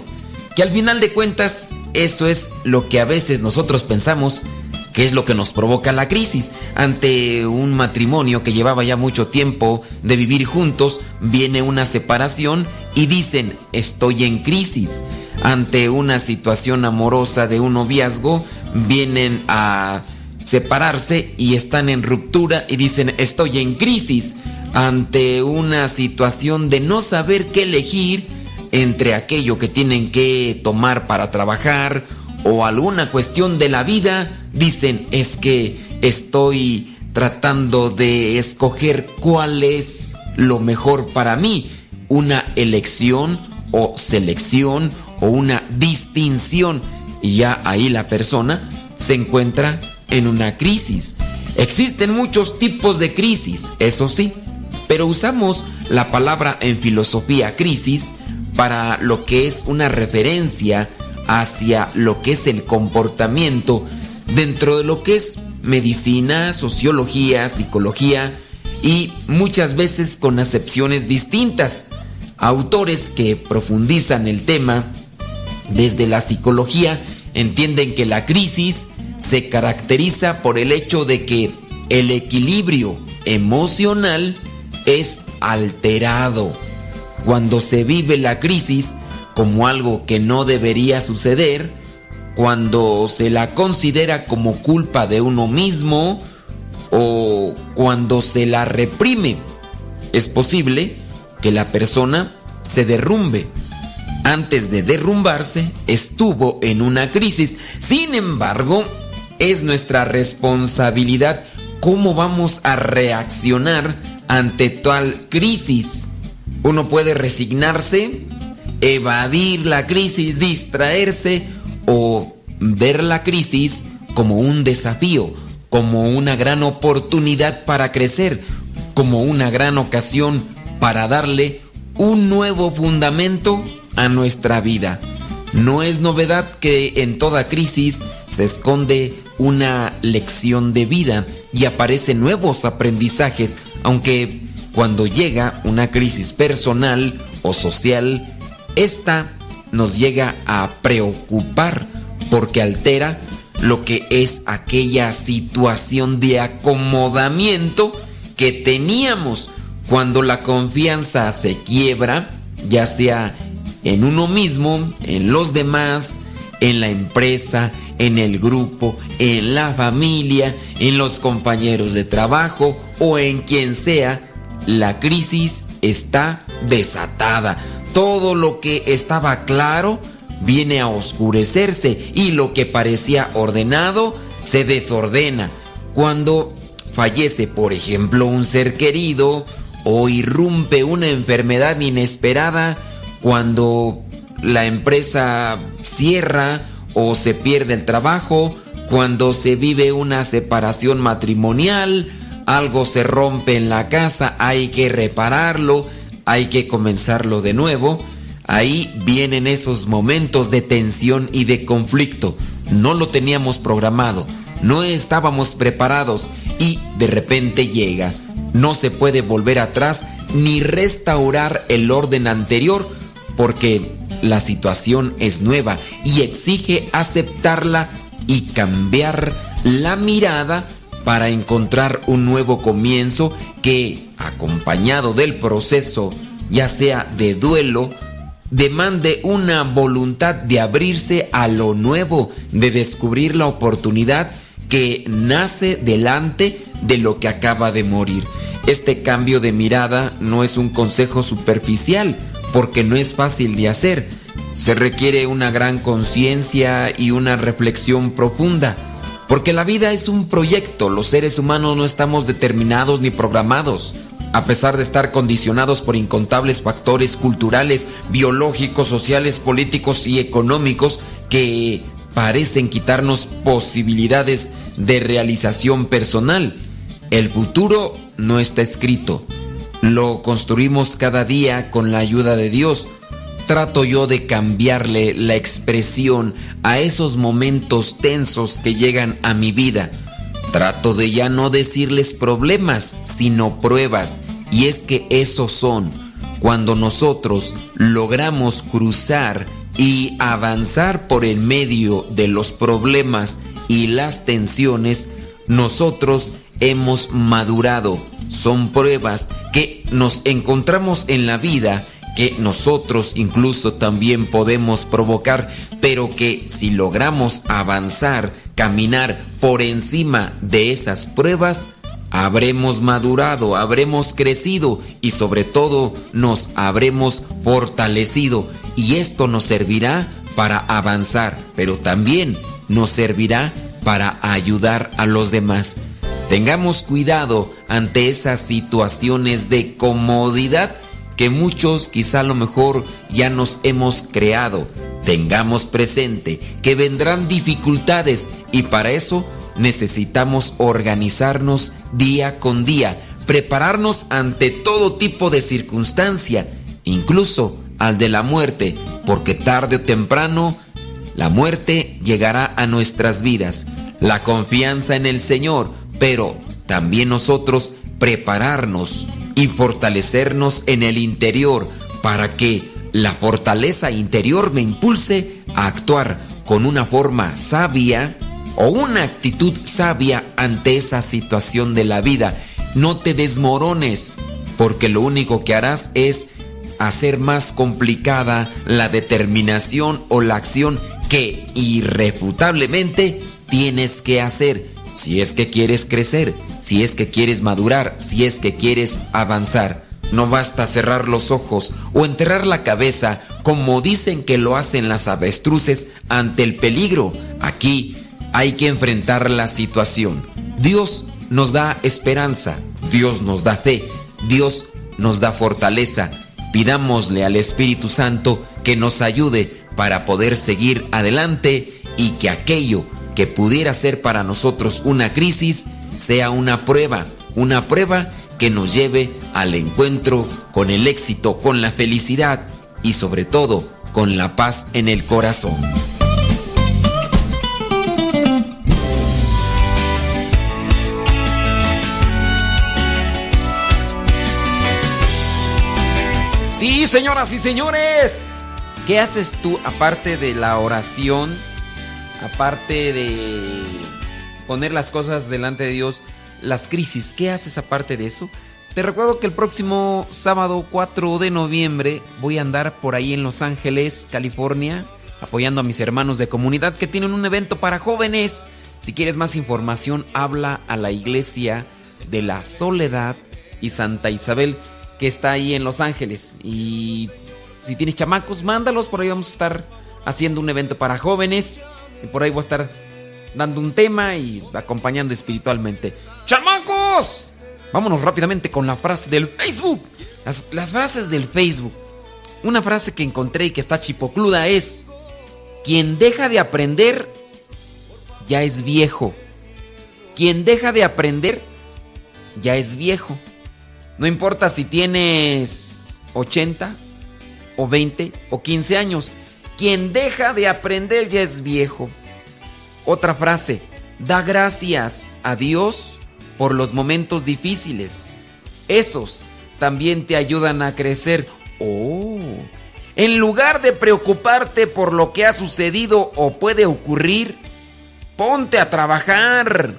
Que al final de cuentas eso es lo que a veces nosotros pensamos que es lo que nos provoca la crisis. Ante un matrimonio que llevaba ya mucho tiempo de vivir juntos, viene una separación y dicen, estoy en crisis. Ante una situación amorosa de un noviazgo, vienen a separarse y están en ruptura y dicen, estoy en crisis. Ante una situación de no saber qué elegir entre aquello que tienen que tomar para trabajar o alguna cuestión de la vida, dicen es que estoy tratando de escoger cuál es lo mejor para mí, una elección o selección o una distinción y ya ahí la persona se encuentra en una crisis. Existen muchos tipos de crisis, eso sí, pero usamos la palabra en filosofía crisis para lo que es una referencia hacia lo que es el comportamiento dentro de lo que es medicina, sociología, psicología y muchas veces con acepciones distintas. Autores que profundizan el tema desde la psicología entienden que la crisis se caracteriza por el hecho de que el equilibrio emocional es alterado. Cuando se vive la crisis, como algo que no debería suceder, cuando se la considera como culpa de uno mismo o cuando se la reprime. Es posible que la persona se derrumbe. Antes de derrumbarse, estuvo en una crisis. Sin embargo, es nuestra responsabilidad cómo vamos a reaccionar ante tal crisis. Uno puede resignarse evadir la crisis, distraerse o ver la crisis como un desafío, como una gran oportunidad para crecer, como una gran ocasión para darle un nuevo fundamento a nuestra vida. No es novedad que en toda crisis se esconde una lección de vida y aparecen nuevos aprendizajes, aunque cuando llega una crisis personal o social, esta nos llega a preocupar porque altera lo que es aquella situación de acomodamiento que teníamos cuando la confianza se quiebra, ya sea en uno mismo, en los demás, en la empresa, en el grupo, en la familia, en los compañeros de trabajo o en quien sea, la crisis está desatada todo lo que estaba claro viene a oscurecerse y lo que parecía ordenado se desordena. Cuando fallece, por ejemplo, un ser querido o irrumpe una enfermedad inesperada, cuando la empresa cierra o se pierde el trabajo, cuando se vive una separación matrimonial, algo se rompe en la casa, hay que repararlo, hay que comenzarlo de nuevo. Ahí vienen esos momentos de tensión y de conflicto. No lo teníamos programado, no estábamos preparados y de repente llega. No se puede volver atrás ni restaurar el orden anterior porque la situación es nueva y exige aceptarla y cambiar la mirada para encontrar un nuevo comienzo que, acompañado del proceso, ya sea de duelo, demande una voluntad de abrirse a lo nuevo, de descubrir la oportunidad que nace delante de lo que acaba de morir. Este cambio de mirada no es un consejo superficial, porque no es fácil de hacer. Se requiere una gran conciencia y una reflexión profunda, porque la vida es un proyecto, los seres humanos no estamos determinados ni programados. A pesar de estar condicionados por incontables factores culturales, biológicos, sociales, políticos y económicos que parecen quitarnos posibilidades de realización personal. El futuro no está escrito. Lo construimos cada día con la ayuda de Dios. Trato yo de cambiarle la expresión a esos momentos tensos que llegan a mi vida. Trato de ya no decirles problemas, sino pruebas. Y es que esos son cuando nosotros logramos cruzar y avanzar por el medio de los problemas y las tensiones, nosotros hemos madurado. Son pruebas que nos encontramos en la vida que nosotros incluso también podemos provocar, pero que si logramos avanzar, caminar por encima de esas pruebas, habremos madurado, habremos crecido y sobre todo nos habremos fortalecido y esto nos servirá para avanzar, pero también nos servirá para ayudar a los demás. Tengamos cuidado ante esas situaciones de comodidad que muchos quizá a lo mejor ya nos hemos creado. Tengamos presente que vendrán dificultades y para eso necesitamos organizarnos día con día, prepararnos ante todo tipo de circunstancia, incluso al de la muerte, porque tarde o temprano la muerte llegará a nuestras vidas. La confianza en el Señor, pero también nosotros prepararnos y fortalecernos en el interior para que la fortaleza interior me impulse a actuar con una forma sabia o una actitud sabia ante esa situación de la vida. No te desmorones, porque lo único que harás es hacer más complicada la determinación o la acción que irrefutablemente tienes que hacer si es que quieres crecer, si es que quieres madurar, si es que quieres avanzar. No basta cerrar los ojos o enterrar la cabeza como dicen que lo hacen las avestruces ante el peligro. Aquí hay que enfrentar la situación. Dios nos da esperanza, Dios nos da fe, Dios nos da fortaleza Pidámosle al Espíritu Santo que nos ayude para poder seguir adelante y que aquello que pudiera ser para nosotros una crisis sea una prueba, una prueba que nos lleve al encuentro con el éxito, con la felicidad y sobre todo con la paz en el corazón. Sí, señoras y señores. ¿Qué haces tú aparte de la oración? Aparte de poner las cosas delante de Dios, las crisis, ¿qué haces aparte de eso? Te recuerdo que el próximo sábado 4 de noviembre voy a andar por ahí en Los Ángeles, California, apoyando a mis hermanos de comunidad que tienen un evento para jóvenes. Si quieres más información, habla a la iglesia de la Soledad y Santa Isabel que está ahí en Los Ángeles. Y si tienes chamacos, mándalos. Por ahí vamos a estar haciendo un evento para jóvenes. Y por ahí voy a estar dando un tema y acompañando espiritualmente. ¡Chamacos! Vámonos rápidamente con la frase del Facebook. Las, las frases del Facebook. Una frase que encontré y que está chipocluda es: Quien deja de aprender ya es viejo. Quien deja de aprender ya es viejo. No importa si tienes 80 o 20 o 15 años. Quien deja de aprender ya es viejo. Otra frase, da gracias a Dios por los momentos difíciles. Esos también te ayudan a crecer. Oh. En lugar de preocuparte por lo que ha sucedido o puede ocurrir, ponte a trabajar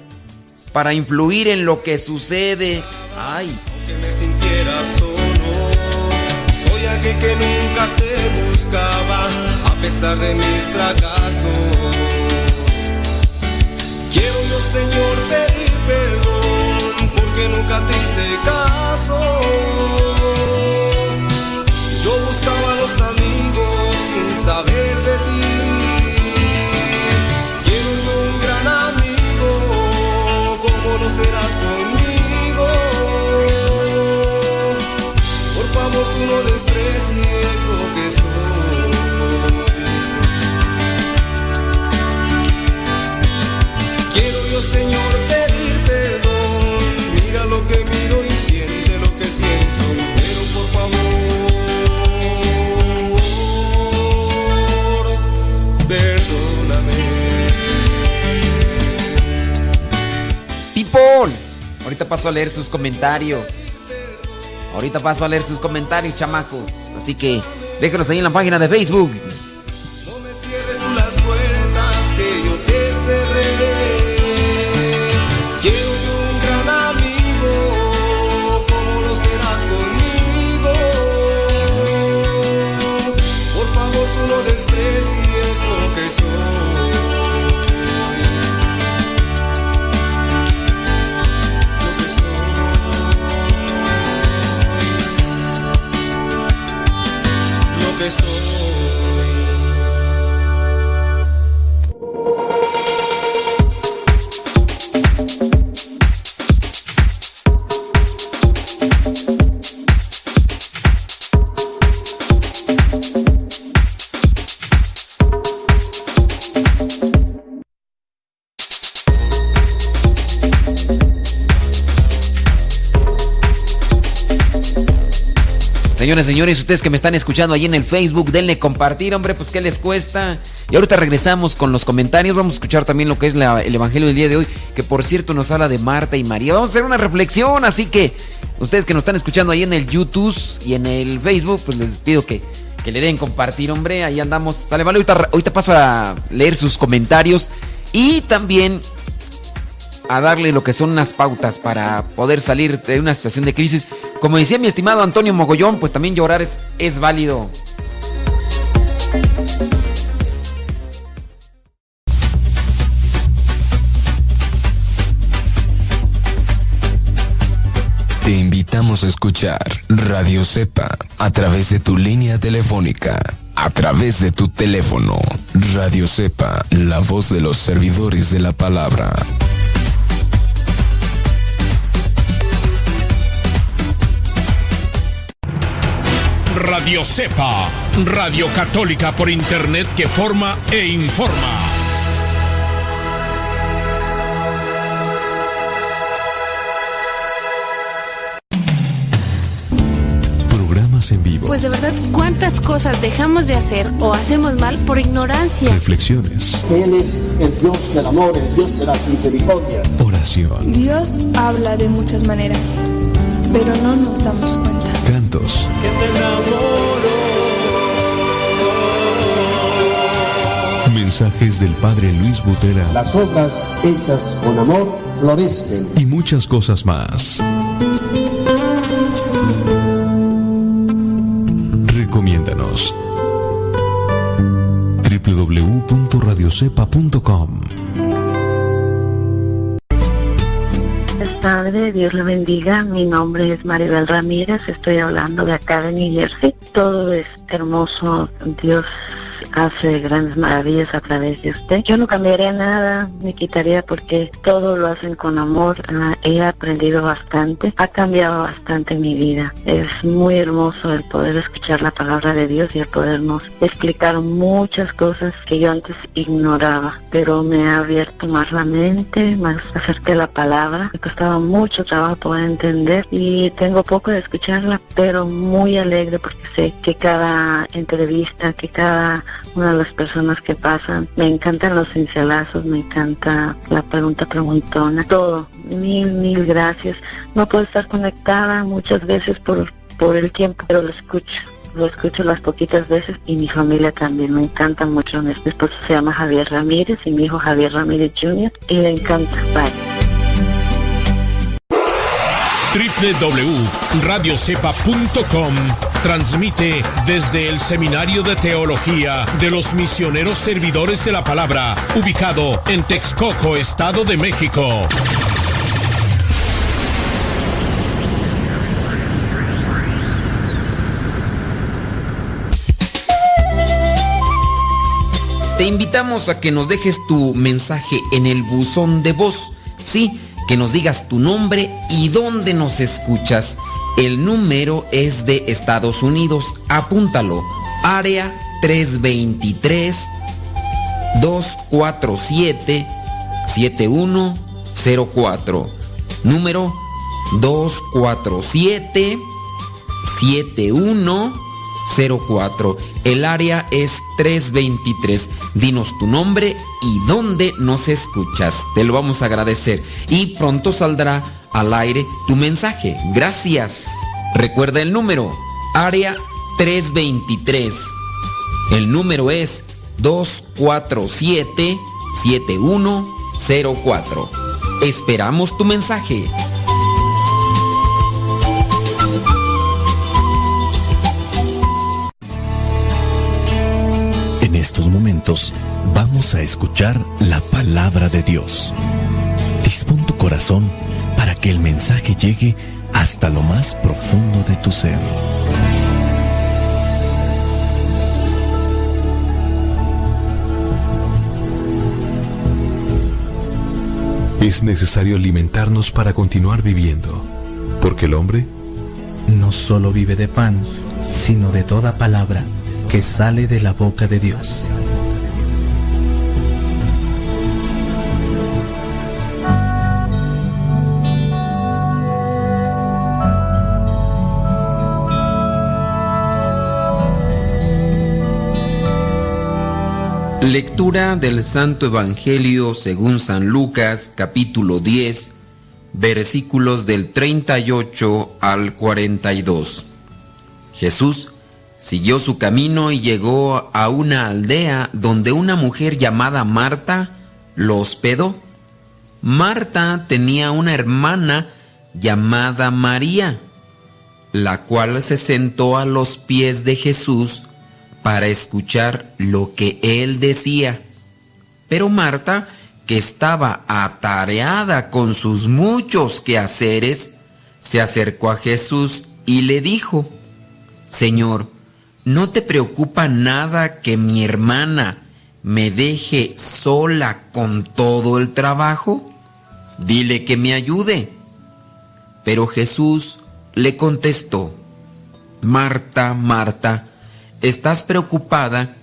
para influir en lo que sucede. Ay, que me sintiera solo. Soy aquel que nunca te buscaba pesar de mis fracasos. Quiero yo, Señor, pedir perdón porque nunca te hice caso. Yo buscaba a los amigos sin saber de ti. People, ahorita paso a leer sus comentarios. Ahorita paso a leer sus comentarios, chamacos. Así que déjenos ahí en la página de Facebook. Señores, señores, ustedes que me están escuchando ahí en el Facebook, denle compartir, hombre, pues qué les cuesta. Y ahorita regresamos con los comentarios. Vamos a escuchar también lo que es el Evangelio del día de hoy, que por cierto nos habla de Marta y María. Vamos a hacer una reflexión, así que ustedes que nos están escuchando ahí en el YouTube y en el Facebook, pues les pido que, que le den compartir, hombre. Ahí andamos. Sale, vale, ahorita, ahorita paso a leer sus comentarios. Y también a darle lo que son unas pautas para poder salir de una situación de crisis. Como decía mi estimado Antonio Mogollón, pues también llorar es, válido. Te invitamos a escuchar Radio Cepa a través de tu línea telefónica, a través de tu teléfono. Radio Cepa, la voz de los servidores de la palabra. Radio Cepa, Radio Católica por Internet que forma e informa. Programas en vivo, Pues de verdad, ¿cuántas cosas dejamos de hacer o hacemos mal por ignorancia? reflexiones, Él es el Dios del amor, el Dios de las misericordias. oración, Dios habla de muchas maneras, pero no nos damos cuenta. cantos, mensajes del Padre Luis Butera Las obras hechas con amor florecen. y muchas cosas más. Recomiéndanos www.radiocepa.com Tardes, Dios le bendiga. Mi nombre es Maribel Ramírez, estoy hablando de acá de New Jersey. Todo es hermoso, Dios hace grandes maravillas a través de usted. Yo no cambiaría nada, ni quitaría porque todo lo hacen con amor. Ah, he aprendido bastante, ha cambiado bastante mi vida. Es muy hermoso el poder escuchar la palabra de Dios y el podernos explicar muchas cosas que yo antes ignoraba, pero me ha abierto más la mente, más acerca de la palabra. Me costaba mucho trabajo poder entender y tengo poco de escucharla, pero muy alegre porque sé que cada entrevista, que cada una de las personas que pasan, me encantan los cincelazos, me encanta la pregunta preguntona, todo. Mil, mil gracias. No puedo estar conectada muchas veces por, por el tiempo, pero lo escucho. Lo escucho las poquitas veces y mi familia también. Me encanta mucho. Mi esposo se llama Javier Ramírez y mi hijo Javier Ramírez Jr. y le encanta. Bye. www.radiocepa.com transmite desde el Seminario de Teología de los Misioneros Servidores de la Palabra, ubicado en Texcoco, Estado de México. Te invitamos a que nos dejes tu mensaje en el buzón de voz. Sí, que nos digas tu nombre y dónde nos escuchas. El número es de Estados Unidos. Apúntalo. Área 323 247 7104. Número 247 7104. El área es 323. Dinos tu nombre y dónde nos escuchas. Te lo vamos a agradecer. Y pronto saldrá al aire tu mensaje. Gracias. Recuerda el número. Área 323. El número es 247 7104. Esperamos tu mensaje. Estos momentos vamos a escuchar la palabra de Dios. Dispón tu corazón para que el mensaje llegue hasta lo más profundo de tu ser. Es necesario alimentarnos para continuar viviendo, porque el hombre no solo vive de pan, sino de toda palabra que sale de la boca de Dios. Lectura del Santo Evangelio según San Lucas capítulo 10 versículos del 38 al 42. Jesús siguió su camino y llegó a una aldea donde una mujer llamada Marta lo hospedó. Marta tenía una hermana llamada María, la cual se sentó a los pies de Jesús para escuchar lo que él decía. Pero Marta, que estaba atareada con sus muchos quehaceres, se acercó a Jesús y le dijo, Señor, ¿no te preocupa nada que mi hermana me deje sola con todo el trabajo? Dile que me ayude. Pero Jesús le contestó, Marta, Marta, estás preocupada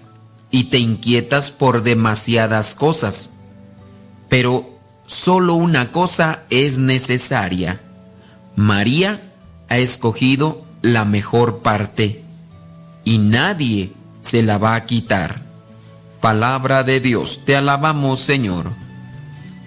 y te inquietas por demasiadas cosas, pero solo una cosa es necesaria. María ha escogido la mejor parte y nadie se la va a quitar. Palabra de Dios, te alabamos Señor.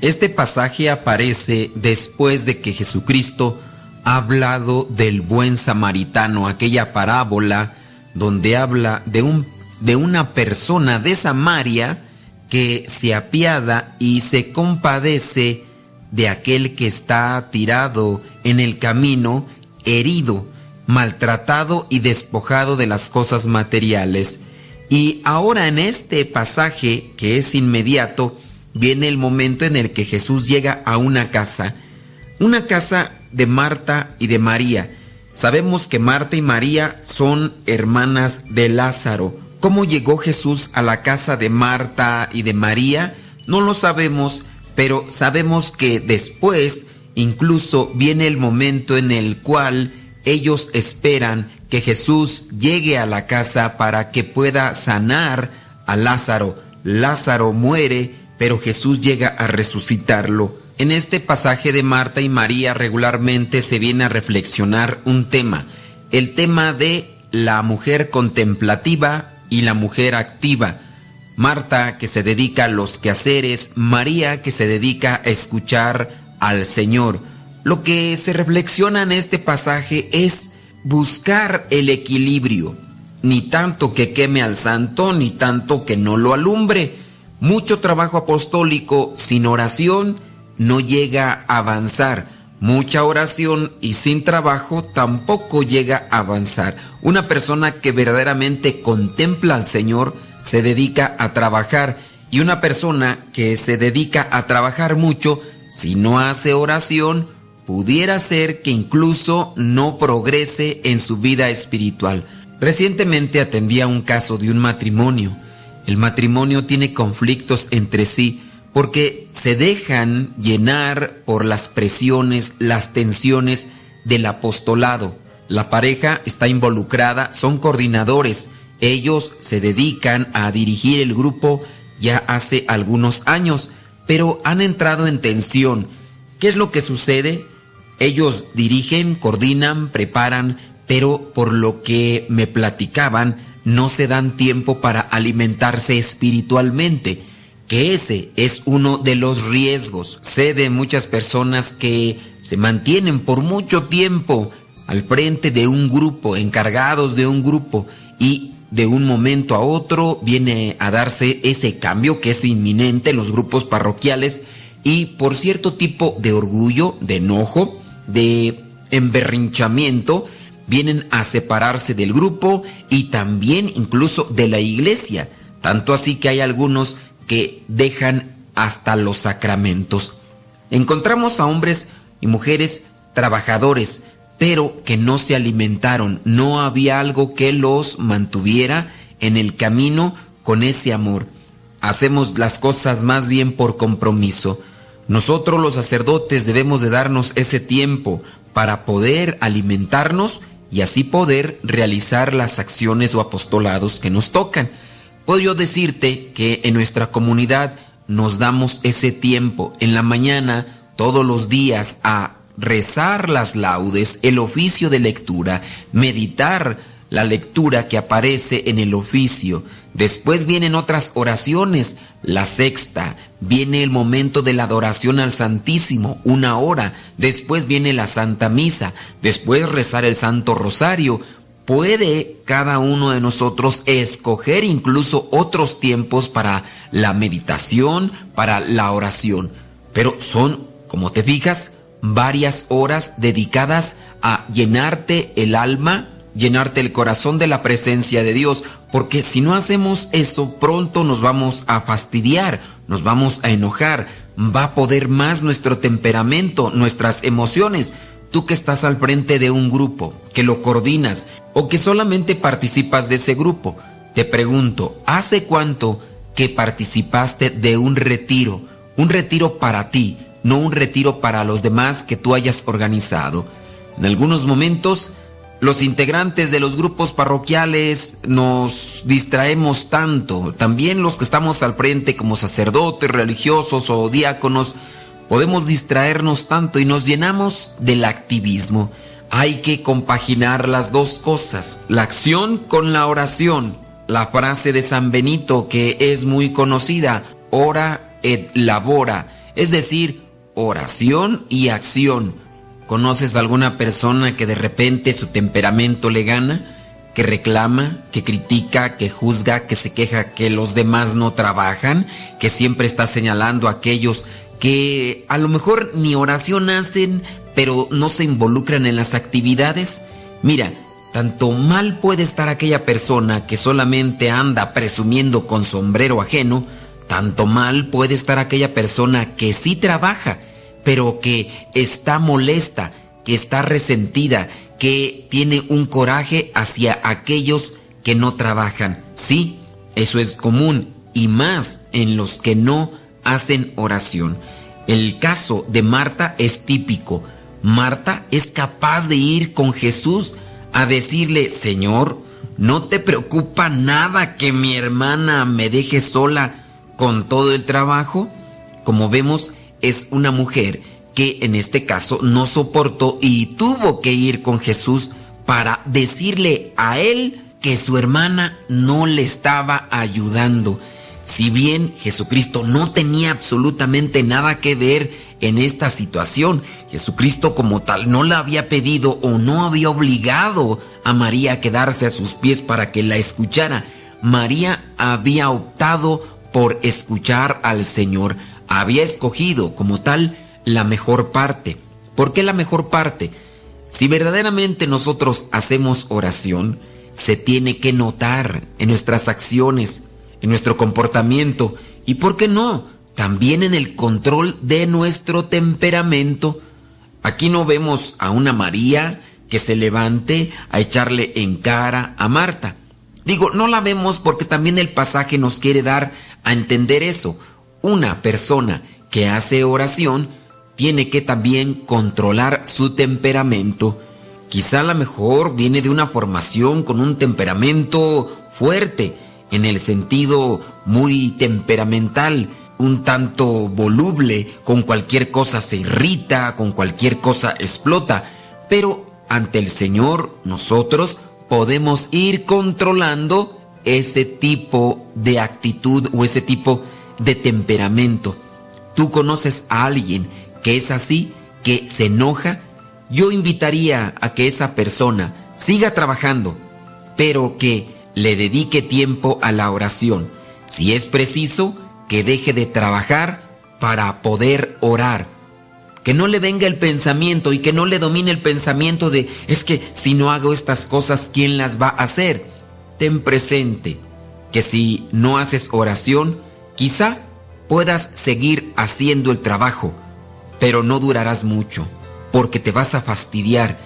Este pasaje aparece después de que Jesucristo ha hablado del buen samaritano, aquella parábola donde habla de, un, de una persona de Samaria que se apiada y se compadece de aquel que está tirado en el camino, herido, maltratado y despojado de las cosas materiales. Y ahora en este pasaje, que es inmediato, viene el momento en el que Jesús llega a una casa, una casa de Marta y de María. Sabemos que Marta y María son hermanas de Lázaro. ¿Cómo llegó Jesús a la casa de Marta y de María? No lo sabemos, pero sabemos que después incluso viene el momento en el cual ellos esperan que Jesús llegue a la casa para que pueda sanar a Lázaro. Lázaro muere, pero Jesús llega a resucitarlo. En este pasaje de Marta y María regularmente se viene a reflexionar un tema, el tema de la mujer contemplativa y la mujer activa. Marta que se dedica a los quehaceres, María que se dedica a escuchar al Señor. Lo que se reflexiona en este pasaje es buscar el equilibrio, ni tanto que queme al santo, ni tanto que no lo alumbre. Mucho trabajo apostólico sin oración no llega a avanzar. Mucha oración y sin trabajo tampoco llega a avanzar. Una persona que verdaderamente contempla al Señor se dedica a trabajar y una persona que se dedica a trabajar mucho, si no hace oración, pudiera ser que incluso no progrese en su vida espiritual. Recientemente atendía un caso de un matrimonio. El matrimonio tiene conflictos entre sí porque se dejan llenar por las presiones, las tensiones del apostolado. La pareja está involucrada, son coordinadores. Ellos se dedican a dirigir el grupo ya hace algunos años, pero han entrado en tensión. ¿Qué es lo que sucede? Ellos dirigen, coordinan, preparan, pero por lo que me platicaban, no se dan tiempo para alimentarse espiritualmente que ese es uno de los riesgos. Sé de muchas personas que se mantienen por mucho tiempo al frente de un grupo, encargados de un grupo, y de un momento a otro viene a darse ese cambio que es inminente en los grupos parroquiales y por cierto tipo de orgullo, de enojo, de emberrinchamiento, vienen a separarse del grupo y también incluso de la iglesia. Tanto así que hay algunos que dejan hasta los sacramentos. Encontramos a hombres y mujeres trabajadores, pero que no se alimentaron, no había algo que los mantuviera en el camino con ese amor. Hacemos las cosas más bien por compromiso. Nosotros los sacerdotes debemos de darnos ese tiempo para poder alimentarnos y así poder realizar las acciones o apostolados que nos tocan. Puedo decirte que en nuestra comunidad nos damos ese tiempo en la mañana, todos los días, a rezar las laudes, el oficio de lectura, meditar la lectura que aparece en el oficio. Después vienen otras oraciones, la sexta, viene el momento de la adoración al Santísimo, una hora, después viene la Santa Misa, después rezar el Santo Rosario, puede cada uno de nosotros escoger incluso otros tiempos para la meditación, para la oración. Pero son, como te fijas, varias horas dedicadas a llenarte el alma, llenarte el corazón de la presencia de Dios, porque si no hacemos eso, pronto nos vamos a fastidiar, nos vamos a enojar, va a poder más nuestro temperamento, nuestras emociones, tú que estás al frente de un grupo, que lo coordinas o que solamente participas de ese grupo, te pregunto, ¿hace cuánto que participaste de un retiro? Un retiro para ti, no un retiro para los demás que tú hayas organizado. En algunos momentos, los integrantes de los grupos parroquiales nos distraemos tanto, también los que estamos al frente como sacerdotes, religiosos o diáconos, podemos distraernos tanto y nos llenamos del activismo. Hay que compaginar las dos cosas, la acción con la oración. La frase de San Benito que es muy conocida, ora et labora, es decir, oración y acción. ¿Conoces alguna persona que de repente su temperamento le gana? que reclama, que critica, que juzga, que se queja que los demás no trabajan, que siempre está señalando a aquellos que a lo mejor ni oración hacen, pero no se involucran en las actividades. Mira, tanto mal puede estar aquella persona que solamente anda presumiendo con sombrero ajeno, tanto mal puede estar aquella persona que sí trabaja, pero que está molesta, que está resentida, que tiene un coraje hacia aquellos que no trabajan. Sí, eso es común y más en los que no hacen oración. El caso de Marta es típico. Marta es capaz de ir con Jesús a decirle, Señor, ¿no te preocupa nada que mi hermana me deje sola con todo el trabajo? Como vemos, es una mujer que en este caso no soportó y tuvo que ir con Jesús para decirle a él que su hermana no le estaba ayudando. Si bien Jesucristo no tenía absolutamente nada que ver en esta situación, Jesucristo como tal no la había pedido o no había obligado a María a quedarse a sus pies para que la escuchara. María había optado por escuchar al Señor, había escogido como tal la mejor parte. ¿Por qué la mejor parte? Si verdaderamente nosotros hacemos oración, se tiene que notar en nuestras acciones, en nuestro comportamiento y, ¿por qué no?, también en el control de nuestro temperamento. Aquí no vemos a una María que se levante a echarle en cara a Marta. Digo, no la vemos porque también el pasaje nos quiere dar a entender eso. Una persona que hace oración tiene que también controlar su temperamento. Quizá a lo mejor viene de una formación con un temperamento fuerte, en el sentido muy temperamental, un tanto voluble, con cualquier cosa se irrita, con cualquier cosa explota, pero ante el Señor nosotros podemos ir controlando ese tipo de actitud o ese tipo de temperamento. Tú conoces a alguien que es así, que se enoja, yo invitaría a que esa persona siga trabajando, pero que le dedique tiempo a la oración. Si es preciso, que deje de trabajar para poder orar. Que no le venga el pensamiento y que no le domine el pensamiento de, es que si no hago estas cosas, ¿quién las va a hacer? Ten presente que si no haces oración, quizá puedas seguir haciendo el trabajo, pero no durarás mucho, porque te vas a fastidiar.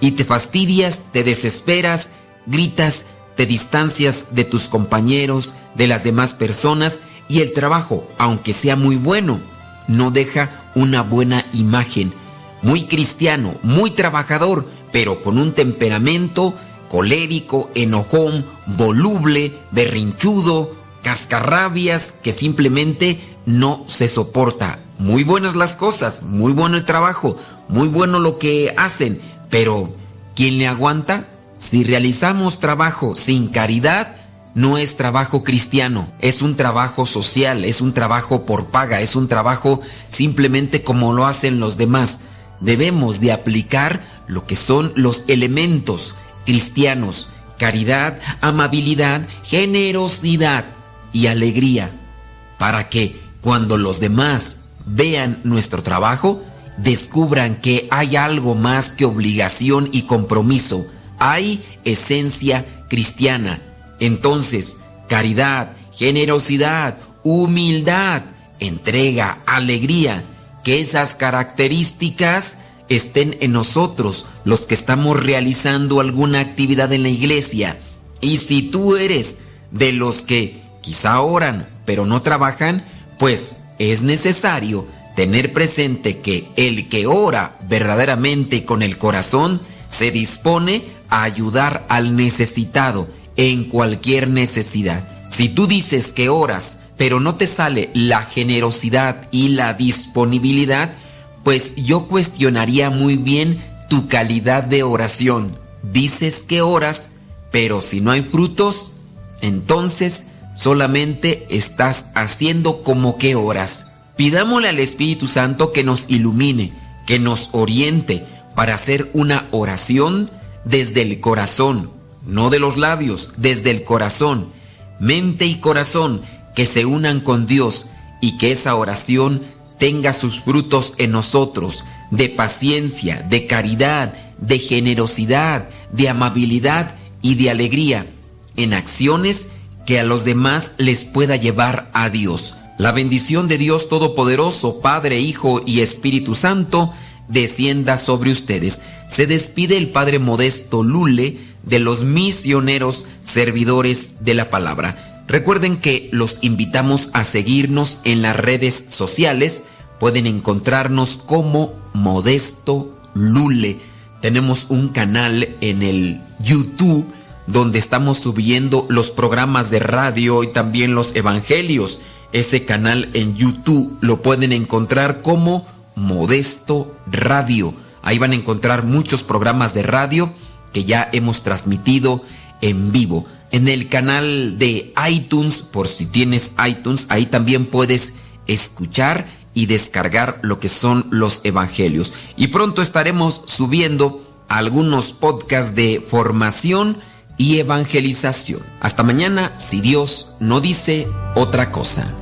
Y te fastidias, te desesperas, gritas, te distancias de tus compañeros, de las demás personas, y el trabajo, aunque sea muy bueno, no deja una buena imagen. Muy cristiano, muy trabajador, pero con un temperamento colérico, enojón, voluble, berrinchudo, cascarrabias, que simplemente no se soporta. Muy buenas las cosas, muy bueno el trabajo, muy bueno lo que hacen, pero ¿quién le aguanta? Si realizamos trabajo sin caridad, no es trabajo cristiano, es un trabajo social, es un trabajo por paga, es un trabajo simplemente como lo hacen los demás. Debemos de aplicar lo que son los elementos cristianos, caridad, amabilidad, generosidad y alegría, para que cuando los demás vean nuestro trabajo, descubran que hay algo más que obligación y compromiso, hay esencia cristiana. Entonces, caridad, generosidad, humildad, entrega, alegría, que esas características estén en nosotros, los que estamos realizando alguna actividad en la iglesia. Y si tú eres de los que quizá oran, pero no trabajan, pues es necesario tener presente que el que ora verdaderamente con el corazón se dispone a ayudar al necesitado en cualquier necesidad. Si tú dices que oras, pero no te sale la generosidad y la disponibilidad, pues yo cuestionaría muy bien tu calidad de oración. Dices que oras, pero si no hay frutos, entonces solamente estás haciendo como que oras. Pidámosle al Espíritu Santo que nos ilumine, que nos oriente para hacer una oración desde el corazón, no de los labios, desde el corazón, mente y corazón que se unan con Dios y que esa oración tenga sus frutos en nosotros, de paciencia, de caridad, de generosidad, de amabilidad y de alegría, en acciones que a los demás les pueda llevar a Dios. La bendición de Dios Todopoderoso, Padre, Hijo y Espíritu Santo, descienda sobre ustedes. Se despide el Padre Modesto Lule de los misioneros servidores de la palabra. Recuerden que los invitamos a seguirnos en las redes sociales. Pueden encontrarnos como Modesto Lule. Tenemos un canal en el YouTube donde estamos subiendo los programas de radio y también los evangelios. Ese canal en YouTube lo pueden encontrar como Modesto Radio. Ahí van a encontrar muchos programas de radio que ya hemos transmitido en vivo. En el canal de iTunes, por si tienes iTunes, ahí también puedes escuchar y descargar lo que son los evangelios. Y pronto estaremos subiendo algunos podcasts de formación y evangelización. Hasta mañana, si Dios no dice otra cosa.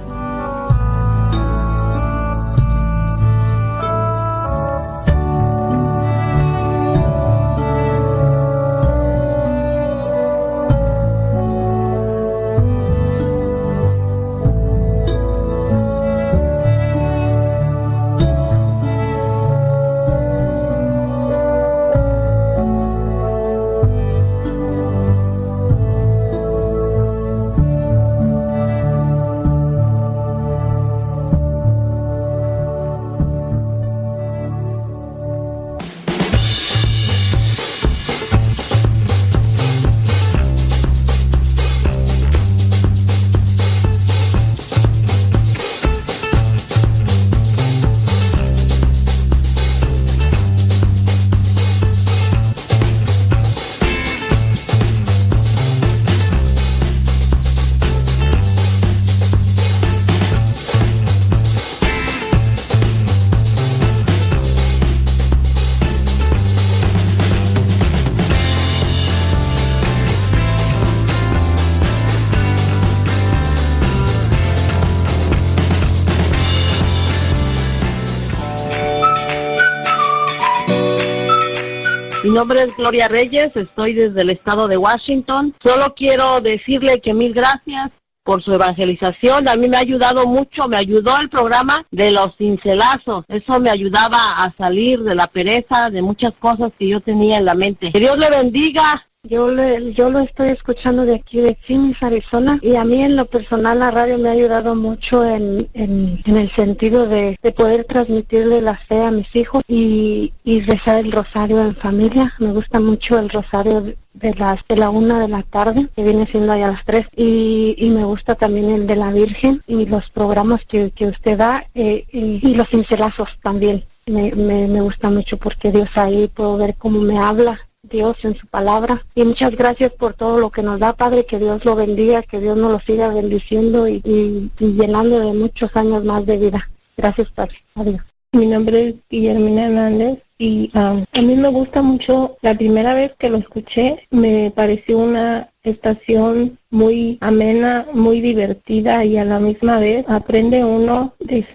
Nombre es Gloria Reyes, estoy desde el estado de Washington. Solo quiero decirle que mil gracias por su evangelización. A mí me ha ayudado mucho, me ayudó el programa de los cincelazos. Eso me ayudaba a salir de la pereza, de muchas cosas que yo tenía en la mente. Que Dios le bendiga. Yo, le, yo lo estoy escuchando de aquí de Phoenix, Arizona, y a mí en lo personal la radio me ha ayudado mucho en, en, en el sentido de, de, poder transmitirle la fe a mis hijos y, y rezar el rosario en familia. Me gusta mucho el rosario de las de la una de la tarde, que viene siendo allá a las tres, y, y me gusta también el de la Virgen y los programas que, usted da eh, y, y los cincelazos también. Me, me, me gusta mucho porque Dios ahí puedo ver cómo me habla Dios en su palabra. Y muchas gracias por todo lo que nos da, Padre, que Dios lo bendiga, que Dios nos lo siga bendiciendo y, y, y llenando de muchos años más de vida. Gracias, Padre. Adiós. Mi nombre es Guillermina Hernández y um, a mí me gusta mucho, la primera vez que lo escuché me pareció una estación muy amena, muy divertida y a la misma vez aprende uno de,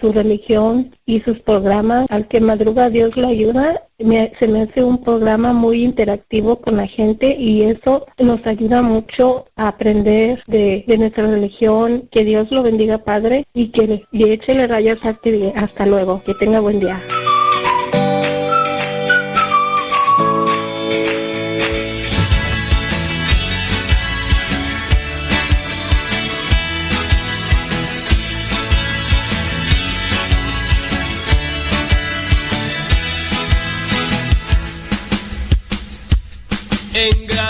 su religión y sus programas. Al que madruga Dios lo ayuda, me, se me hace un programa muy interactivo con la gente y eso nos ayuda mucho a aprender de, de nuestra religión. Que Dios lo bendiga, Padre, y que le, le eche le rayas hasta luego. Que tenga buen día. Engrandece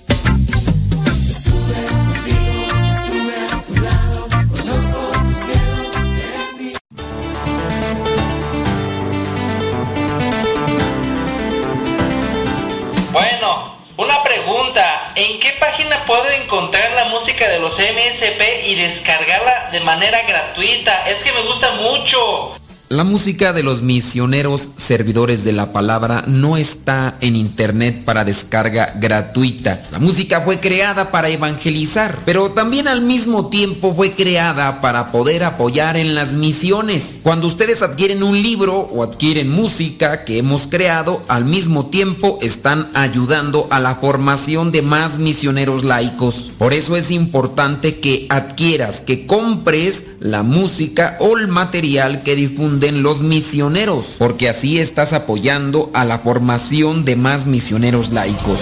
puedo encontrar la música de los MSP y descargarla de manera gratuita? Es que me gusta mucho. La música de los misioneros servidores de la palabra no está en internet para descarga gratuita. La música fue creada para evangelizar, pero también al mismo tiempo fue creada para poder apoyar en las misiones. Cuando ustedes adquieren un libro o adquieren música que hemos creado, al mismo tiempo están ayudando a la formación de más misioneros laicos. Por eso es importante que adquieras, que compres la música o el material que los misioneros, porque así estás apoyando a la formación de más misioneros laicos.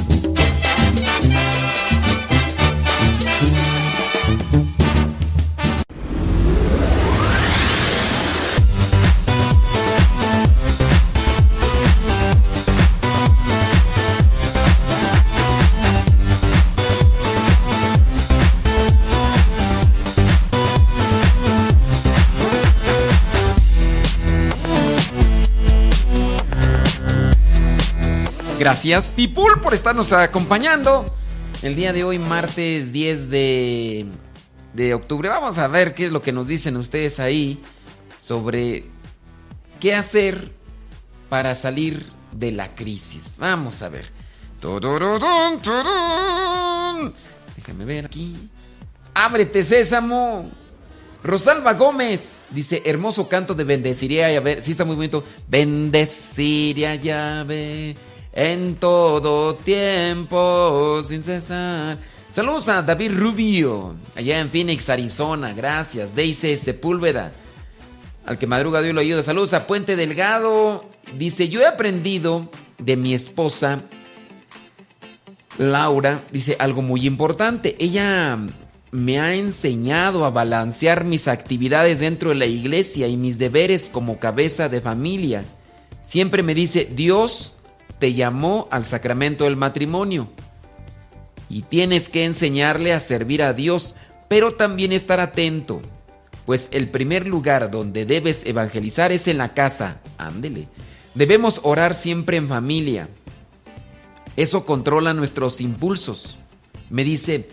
Gracias, Pipul, por estarnos acompañando. El día de hoy, martes 10 de, de octubre. Vamos a ver qué es lo que nos dicen ustedes ahí sobre qué hacer para salir de la crisis. Vamos a ver. Déjame ver aquí. Ábrete, sésamo. Rosalba Gómez dice: Hermoso canto de bendeciré a Yahvé. Sí, está muy bonito. Bendeciré a Yahvé en todo tiempo, sin cesar. Saludos a David Rubio, allá en Phoenix, Arizona. Gracias. Daisy Sepúlveda, al que madruga Dios lo ayuda. Saludos a Puente Delgado. Dice: Yo he aprendido de mi esposa, Laura, dice algo muy importante. Ella me ha enseñado a balancear mis actividades dentro de la iglesia y mis deberes como cabeza de familia. Siempre me dice, Dios te llamó al sacramento del matrimonio. y tienes que enseñarle a servir a Dios, pero también estar atento, pues el primer lugar donde debes evangelizar es en la casa. Ándele. Debemos orar siempre en familia. Eso controla nuestros impulsos. Me dice,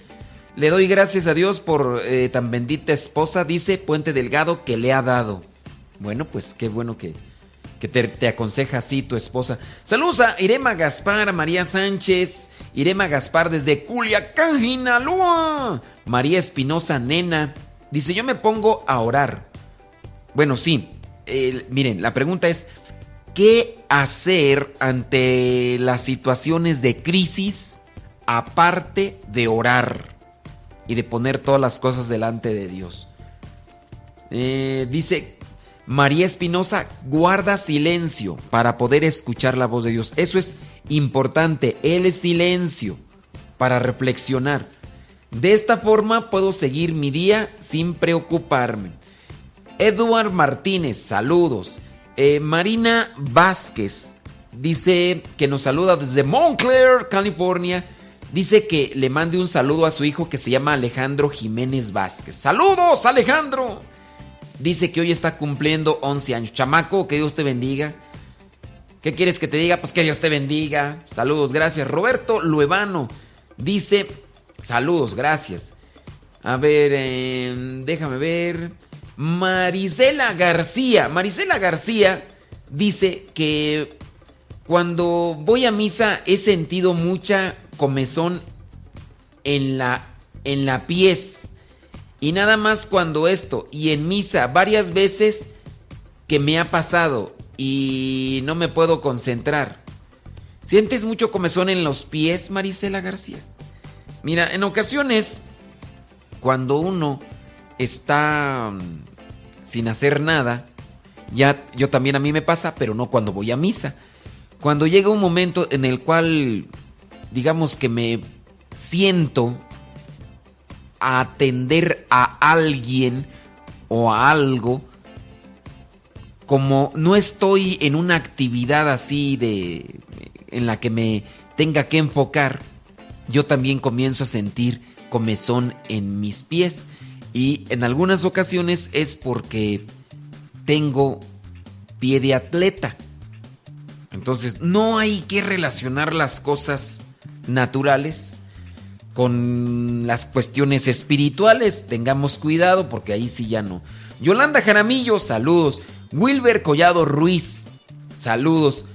le doy gracias a Dios por eh, tan bendita esposa, dice Puente Delgado, que le ha dado. Bueno, pues qué bueno que, que te, aconseja así tu esposa. Saludos a Irema Gaspar, María Sánchez, Irema Gaspar desde Culiacán, Jinalúa. María Espinosa, nena. Dice, yo me pongo a orar. Bueno, sí. miren, la pregunta es, ¿qué hacer ante las situaciones de crisis aparte de orar y de poner todas las cosas delante de Dios? Eh, dice, María Espinosa guarda silencio para poder escuchar la voz de Dios. Eso es importante, el silencio para reflexionar. De esta forma puedo seguir mi día sin preocuparme. Eduard Martínez, saludos. Eh, Marina Vázquez dice que nos saluda desde Montclair, California. Dice que le mande un saludo a su hijo que se llama Alejandro Jiménez Vázquez. Saludos, Alejandro. Dice que hoy está cumpliendo 11 años. Chamaco, que Dios te bendiga. ¿Qué quieres que te diga? Pues que Dios te bendiga. Saludos, gracias. Roberto Luevano dice, saludos, gracias. A ver, em, déjame ver. Marisela García. Marisela García dice que cuando voy a misa he sentido mucha comezón en la, en la pies. Y nada más cuando esto, y en misa varias veces que me ha pasado y no me puedo concentrar. ¿Sientes mucho comezón en los pies, Marisela García? Mira, en ocasiones, cuando uno está mm, sin hacer nada, ya yo también a mí me pasa, pero no cuando voy a misa. Cuando llega un momento en el cual, digamos que me siento a atender a alguien o a algo, como no estoy en una actividad así de en la que me tenga que enfocar, yo también comienzo a sentir comezón en mis pies y en algunas ocasiones es porque tengo pie de atleta. Entonces, no hay que relacionar las cosas naturales con las cuestiones espirituales. Tengamos cuidado porque ahí sí ya no. Yolanda Jaramillo, saludos. Wilber Collado Ruiz, saludos.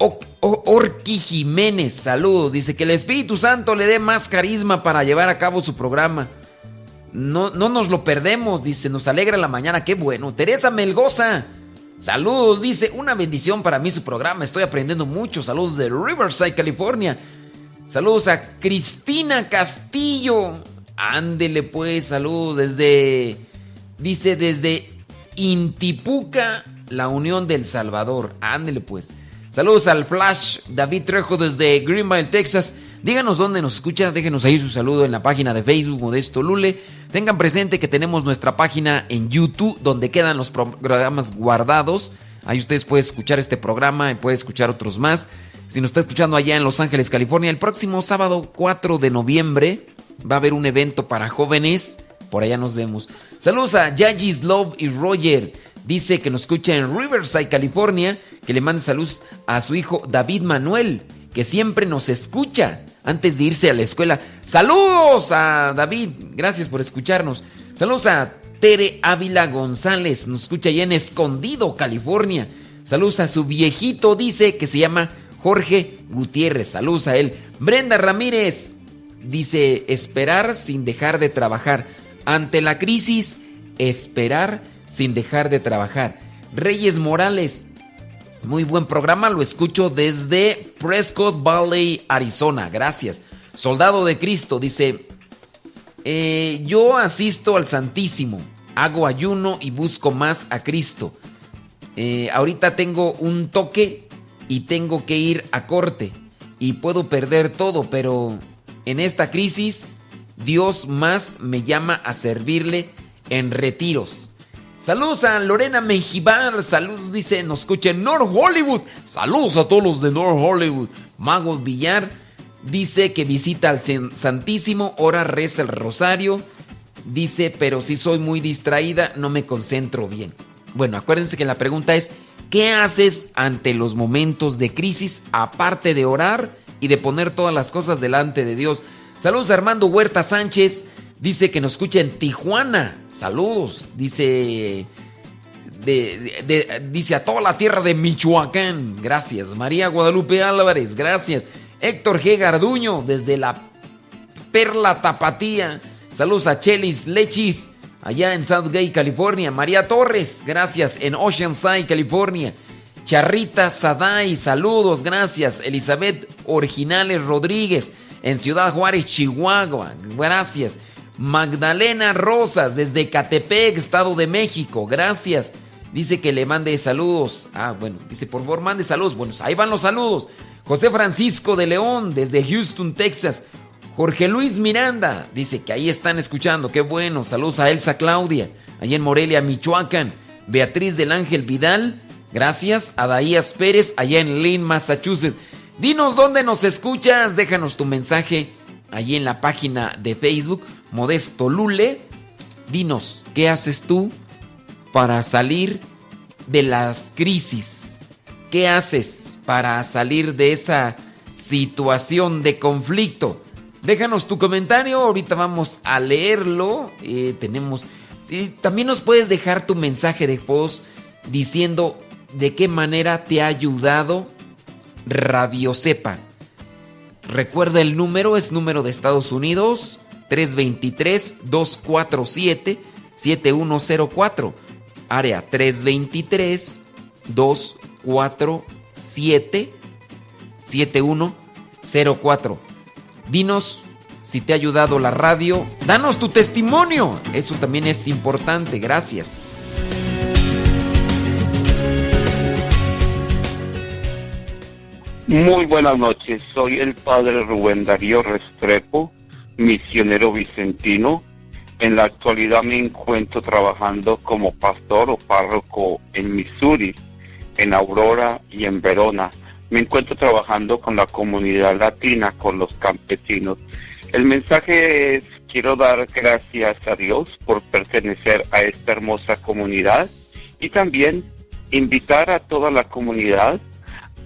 Uh, Orki Jiménez, saludos. Dice que el Espíritu Santo le dé más carisma para llevar a cabo su programa. No, no nos lo perdemos, dice, nos alegra la mañana, qué bueno. Teresa Melgoza, saludos, dice, una bendición para mí su programa, estoy aprendiendo mucho. Saludos de Riverside, California. Saludos a Cristina Castillo. Ándele pues, saludos desde, dice desde Intipuca, la Unión del Salvador. Ándele pues. Saludos al Flash David Trejo desde Greenville, Texas. Díganos dónde nos escucha, déjenos ahí su saludo en la página de Facebook Modesto Lule. Tengan presente que tenemos nuestra página en YouTube donde quedan los programas guardados. Ahí ustedes pueden escuchar este programa y pueden escuchar otros más. Si nos está escuchando allá en Los Ángeles, California, el próximo sábado 4 de noviembre va a haber un evento para jóvenes. Por allá nos vemos. Saludos a Yagis Love y Roger. Dice que nos escucha en Riverside, California. Que le mande saludos a su hijo David Manuel, que siempre nos escucha antes de irse a la escuela. Saludos a David. Gracias por escucharnos. Saludos a Tere Ávila González. Nos escucha allá en Escondido, California. Saludos a su viejito, dice que se llama Jorge Gutiérrez, saludos a él. Brenda Ramírez dice, esperar sin dejar de trabajar. Ante la crisis, esperar sin dejar de trabajar. Reyes Morales, muy buen programa, lo escucho desde Prescott Valley, Arizona. Gracias. Soldado de Cristo dice, eh, yo asisto al Santísimo, hago ayuno y busco más a Cristo. Eh, ahorita tengo un toque y tengo que ir a corte y puedo perder todo, pero en esta crisis Dios más me llama a servirle en retiros. Saludos a Lorena Menjivar, saludos, dice, nos escucha en North Hollywood. Saludos a todos los de North Hollywood. Magos Villar Dice que visita al Santísimo, ora, reza el rosario. Dice, pero si soy muy distraída, no me concentro bien. Bueno, acuérdense que la pregunta es, ¿qué haces ante los momentos de crisis aparte de orar y de poner todas las cosas delante de Dios? Saludos Armando Huerta Sánchez, dice que nos escucha en Tijuana. Saludos, dice dice a toda la tierra de Michoacán. Gracias. María Guadalupe Álvarez, gracias. Héctor G. Garduño, desde la Perla Tapatía. Saludos a Chelis Lechis, allá en Southgate, California. María Torres, gracias, en Oceanside, California. Charrita Sadai, saludos, gracias. Elizabeth Originales Rodríguez, en Ciudad Juárez, Chihuahua, gracias. Magdalena Rosas, desde Catepec, Estado de México, gracias. Dice que le mande saludos. Ah, bueno, dice, por favor, mande saludos. Bueno, ahí van los saludos. José Francisco de León, desde Houston, Texas. Jorge Luis Miranda, dice que ahí están escuchando. Qué bueno. Saludos a Elsa Claudia, allá en Morelia, Michoacán. Beatriz del Ángel Vidal, gracias. A Daías Pérez, allá en Lynn, Massachusetts. Dinos dónde nos escuchas. Déjanos tu mensaje allí en la página de Facebook, Modesto Lule. Dinos, ¿qué haces tú para salir de las crisis? ¿Qué haces para salir de esa situación de conflicto? Déjanos tu comentario, ahorita vamos a leerlo. Eh, tenemos. también nos puedes dejar tu mensaje de voz diciendo de qué manera te ha ayudado Radio Cepa. Recuerda el número, es número de Estados Unidos, 323-247-7104. Área 323 247 7104. Dinos si te ha ayudado la radio. Danos tu testimonio. Eso también es importante. Gracias. Muy buenas noches. Soy el padre Rubén Darío Restrepo, misionero vicentino. En la actualidad me encuentro trabajando como pastor o párroco en Missouri en Aurora y en Verona. Me encuentro trabajando con la comunidad latina, con los campesinos. El mensaje es, quiero dar gracias a Dios por pertenecer a esta hermosa comunidad y también invitar a toda la comunidad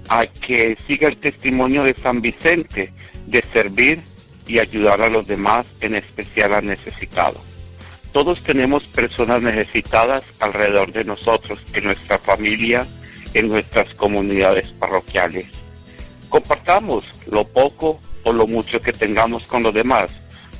a que siga el testimonio de San Vicente de servir y ayudar a los demás, en especial a necesitados. Todos tenemos personas necesitadas alrededor de nosotros, en nuestra familia, en nuestras comunidades parroquiales. Compartamos lo poco o lo mucho que tengamos con los demás,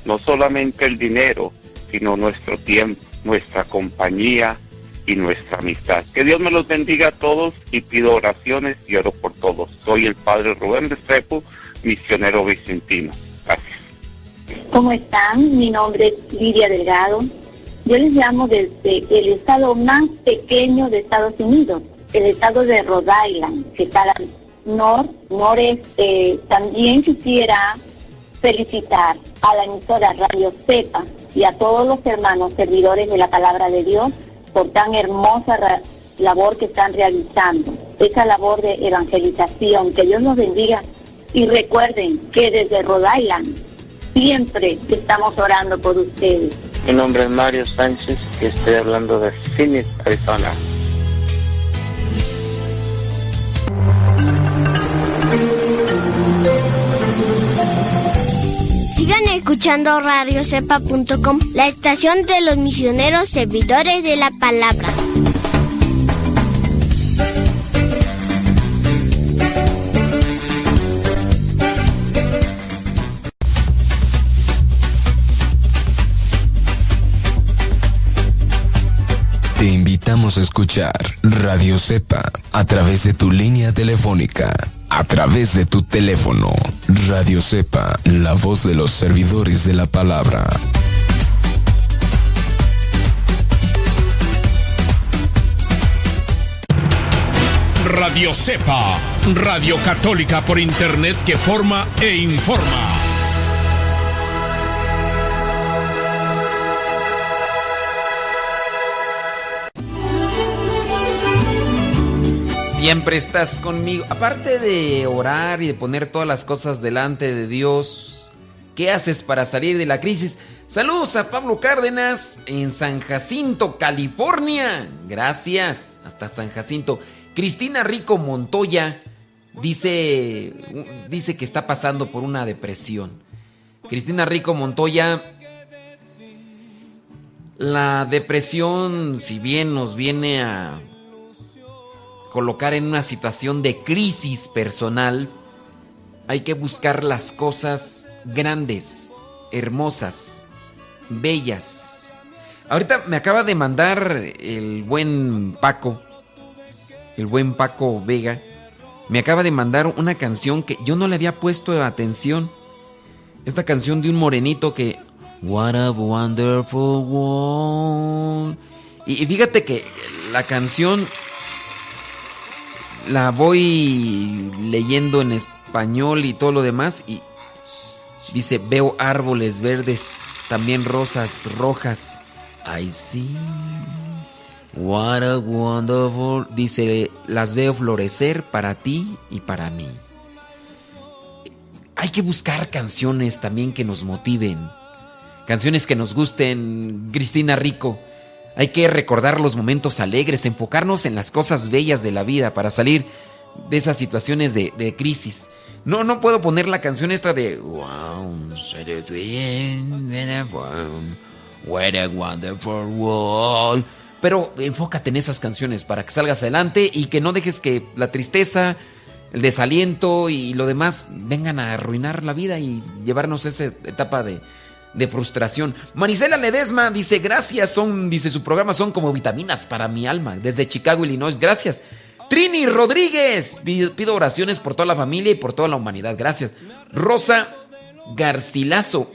no solamente el dinero, sino nuestro tiempo, nuestra compañía y nuestra amistad. Que Dios me los bendiga a todos y pido oraciones y oro por todos. Soy el Padre Rubén Restrepo, misionero vicentino. Gracias. ¿Cómo están? Mi nombre es Lidia Delgado. Yo les llamo desde el estado más pequeño de Estados Unidos, el estado de Rhode Island, que está al nor, noreste. También quisiera felicitar a la emisora Radio Cepa y a todos los hermanos servidores de la palabra de Dios por tan hermosa labor que están realizando, esa labor de evangelización. Que Dios nos bendiga y recuerden que desde Rhode Island siempre estamos orando por ustedes. Mi nombre es Mario Sánchez y estoy hablando de Phoenix, Arizona. Sigan escuchando radiocepa.com, la estación de los misioneros servidores de la palabra. Escuchar Radio Cepa a través de tu línea telefónica, a través de tu teléfono. Radio Cepa, la voz de los servidores de la palabra. Radio Cepa, Radio Católica por Internet que forma e informa. Siempre estás conmigo. Aparte de orar y de poner todas las cosas delante de Dios, ¿qué haces para salir de la crisis? Saludos a Pablo Cárdenas en San Jacinto, California. Gracias. Hasta San Jacinto. Cristina Rico Montoya dice, dice que está pasando por una depresión. Cristina Rico Montoya, la depresión, si bien nos viene a colocar en una situación de crisis personal, hay que buscar las cosas grandes, hermosas, bellas. Ahorita me acaba de mandar el buen Paco, el buen Paco Vega, me acaba de mandar una canción que yo no le había puesto atención. Esta canción de un morenito que... What a wonderful world. Y, fíjate que la canción la voy leyendo en español y todo lo demás y dice, veo árboles verdes, también rosas rojas. I see. What a wonderful. Dice, las veo florecer para ti y para mí. Hay que buscar canciones también que nos motiven. Canciones que nos gusten. Cristina Rico. Hay que recordar los momentos alegres, enfocarnos en las cosas bellas de la vida para salir de esas situaciones de, crisis. No, no puedo poner la canción esta de Wow, what a wonderful world. Pero enfócate en esas canciones para que salgas adelante y que no dejes que la tristeza, el desaliento y lo demás vengan a arruinar la vida y llevarnos a esa etapa de, de frustración. Marisela Ledesma dice, gracias, son, dice, su programa son como vitaminas para mi alma. Desde Chicago, Illinois, gracias. Trini Rodríguez, pido oraciones por toda la familia y por toda la humanidad, gracias. Rosa Garcilaso,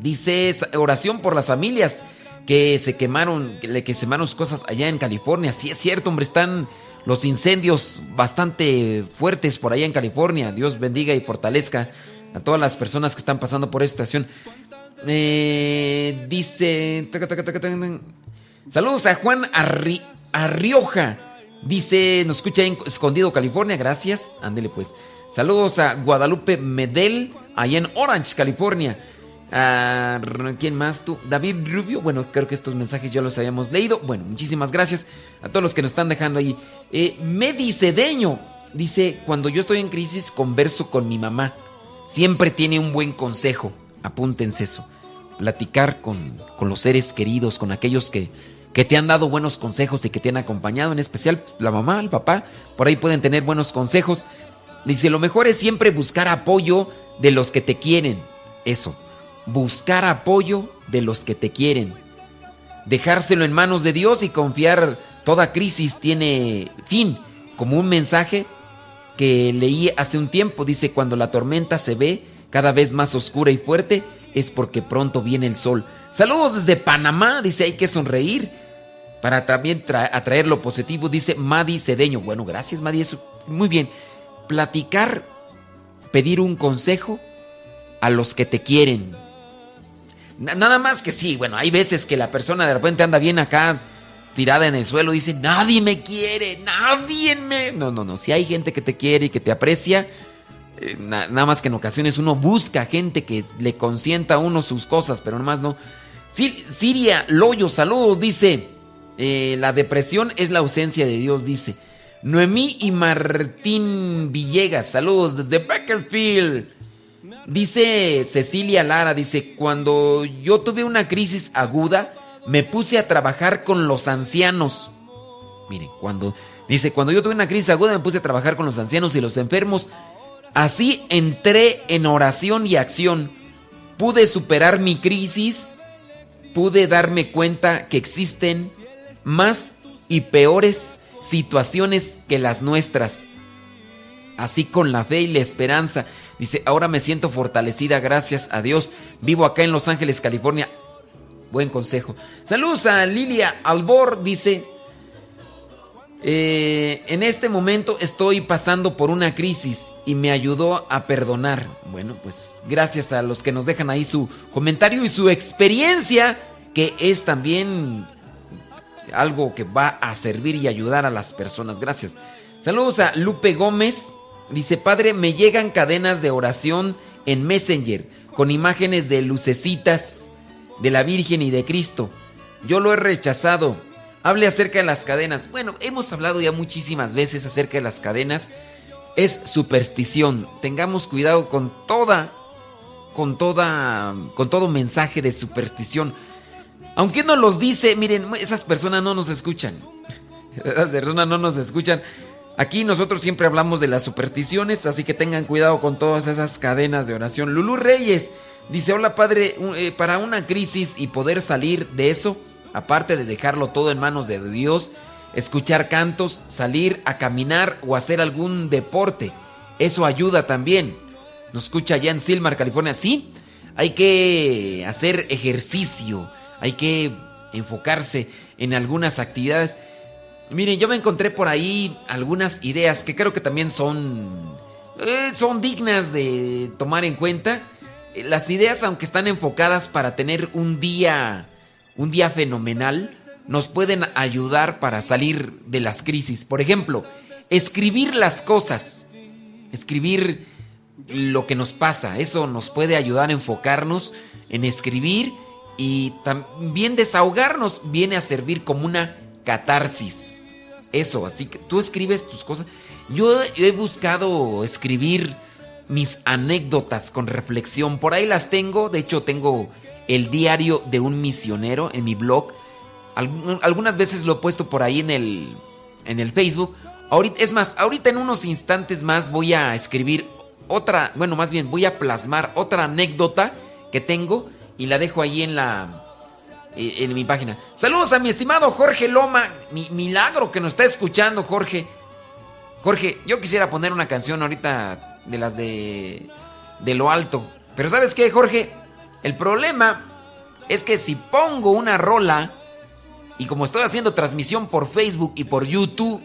dice, oración por las familias que se quemaron, que quemaron cosas allá en California. Sí es cierto, hombre, están los incendios bastante fuertes por allá en California. Dios bendiga y fortalezca a todas las personas que están pasando por esta situación. Eh, dice. Saludos a Juan Arri, Arrioja. Dice, nos escucha en Escondido, California. Gracias. Ándele pues. Saludos a Guadalupe Medel, allá en Orange, California. ¿Quién más tú? David Rubio. Bueno, creo que estos mensajes ya los habíamos leído. Bueno, muchísimas gracias a todos los que nos están dejando ahí. Eh, Medi Cedeño dice: Cuando yo estoy en crisis, converso con mi mamá. Siempre tiene un buen consejo. Apúntense eso. Platicar con, con los seres queridos, con aquellos que, que te han dado buenos consejos y que te han acompañado, en especial la mamá, el papá, por ahí pueden tener buenos consejos. Dice, lo mejor es siempre buscar apoyo de los que te quieren. Eso, buscar apoyo de los que te quieren. Dejárselo en manos de Dios y confiar toda crisis tiene fin, como un mensaje que leí hace un tiempo. Dice, cuando la tormenta se ve cada vez más oscura y fuerte, es porque pronto viene el sol. Saludos desde Panamá, dice, hay que sonreír para también atraer lo positivo, dice Madi Cedeño. Bueno, gracias Madi, muy bien. Platicar, pedir un consejo a los que te quieren. Nada más que sí, bueno, hay veces que la persona de repente anda bien acá tirada en el suelo dice, nadie me quiere, nadie me... No, no, no, si hay gente que te quiere y que te aprecia, nada más que en ocasiones uno busca gente que le consienta a uno sus cosas, pero nada más no. Siria Loyo, saludos, dice, eh, la depresión es la ausencia de Dios, dice. Noemí y Martín Villegas, saludos desde Beckerfield. Dice Cecilia Lara, dice, cuando yo tuve una crisis aguda, me puse a trabajar con los ancianos. Miren, cuando dice, cuando yo tuve una crisis aguda, me puse a trabajar con los ancianos y los enfermos. Así entré en oración y acción. Pude superar mi crisis, pude darme cuenta que existen más y peores situaciones que las nuestras. Así con la fe y la esperanza. Dice, ahora me siento fortalecida, gracias a Dios. Vivo acá en Los Ángeles, California. Buen consejo. Saludos a Lilia Albor, dice, eh, en este momento estoy pasando por una crisis y me ayudó a perdonar. Bueno, pues gracias a los que nos dejan ahí su comentario y su experiencia, que es también algo que va a servir y ayudar a las personas. Gracias. Saludos a Lupe Gómez. Dice, padre, me llegan cadenas de oración en Messenger con imágenes de lucecitas de la Virgen y de Cristo. Yo lo he rechazado. Hable acerca de las cadenas. Bueno, hemos hablado ya muchísimas veces acerca de las cadenas. Es superstición. Tengamos cuidado con toda, con toda, con todo mensaje de superstición. Aunque no los dice, miren, esas personas no nos escuchan. Esas personas no nos escuchan. Aquí nosotros siempre hablamos de las supersticiones, así que tengan cuidado con todas esas cadenas de oración. Lulú Reyes dice, hola padre, eh, para una crisis y poder salir de eso, aparte de dejarlo todo en manos de Dios, escuchar cantos, salir a caminar o hacer algún deporte, eso ayuda también. Nos escucha allá en Silmar, California. Sí, hay que hacer ejercicio, hay que enfocarse en algunas actividades. Miren, yo me encontré por ahí algunas ideas que creo que también son, eh, son dignas de tomar en cuenta. Eh, las ideas, aunque están enfocadas para tener un día, un día fenomenal, nos pueden ayudar para salir de las crisis. Por ejemplo, escribir las cosas, escribir lo que nos pasa, eso nos puede ayudar a enfocarnos en escribir y también desahogarnos viene a servir como una catarsis. Eso, así que tú escribes tus cosas. Yo he buscado escribir mis anécdotas con reflexión. Por ahí las tengo. De hecho, tengo el diario de un misionero en mi blog. Algunas veces lo he puesto por ahí en el, en el Facebook. Ahorita, es más, ahorita en unos instantes más voy a escribir otra, bueno, más bien voy a plasmar otra anécdota que tengo y la dejo ahí en la, eh, en mi página. Saludos a mi estimado Jorge Loma. Mi, milagro que nos está escuchando, Jorge. Jorge, yo quisiera poner una canción ahorita de las de, de lo alto. Pero ¿sabes qué, Jorge? El problema es que si pongo una rola y como estoy haciendo transmisión por Facebook y por YouTube,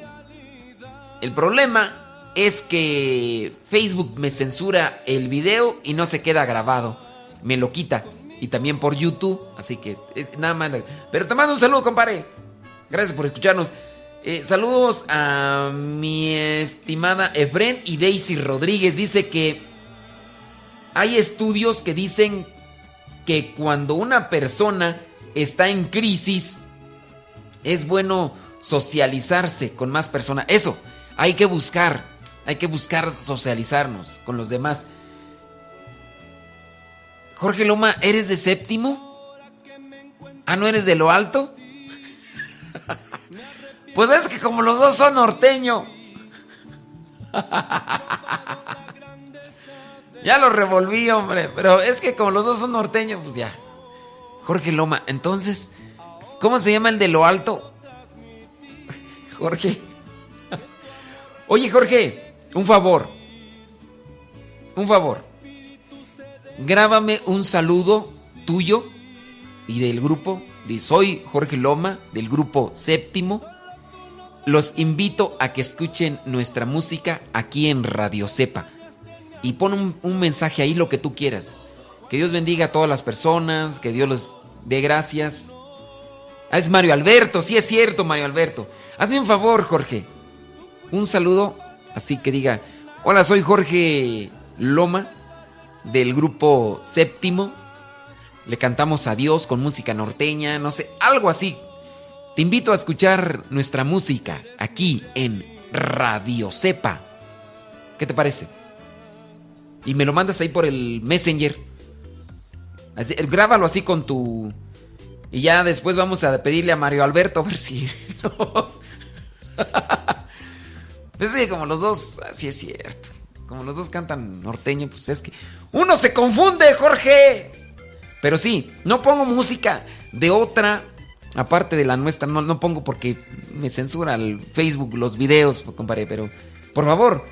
el problema es que Facebook me censura el video y no se queda grabado. Me lo quita y también por YouTube. Así que nada más. Pero te mando un saludo, compadre. Gracias por escucharnos. Eh, saludos a mi estimada Efren y Daisy Rodríguez. Dice que hay estudios que dicen que cuando una persona está en crisis, es bueno socializarse con más personas. Eso, hay que buscar, hay que buscar socializarnos con los demás. Jorge Loma, ¿eres de séptimo? Ah, ¿no eres de lo alto? Pues es que como los dos son norteño. Ya lo revolví, hombre. Pero es que como los dos son norteños, pues ya. Jorge Loma, entonces, ¿cómo se llama el de lo alto? Jorge. Oye, Jorge, un favor. Un favor grábame un saludo tuyo y del grupo. Soy Jorge Loma, del grupo Séptimo. Los invito a que escuchen nuestra música aquí en Radio Cepa. Y pon un, mensaje ahí, lo que tú quieras. Que Dios bendiga a todas las personas, que Dios les dé gracias. Ah, es Mario Alberto, sí es cierto, Mario Alberto. Hazme un favor, Jorge. Un saludo, así que diga, hola, soy Jorge Loma del grupo Séptimo. Le cantamos a Dios con música norteña, no sé, algo así. Te invito a escuchar nuestra música aquí en Radio Cepa. ¿Qué te parece? Y me lo mandas ahí por el Messenger. Así, grábalo así con tu. Y ya después vamos a pedirle a Mario Alberto a ver si. pues sí, como los dos, así es cierto. Como los dos cantan norteño, pues es que uno se confunde, Jorge. Pero sí, no pongo música de otra, aparte de la nuestra, no, no pongo porque me censura el Facebook los videos, compadre, pero por favor.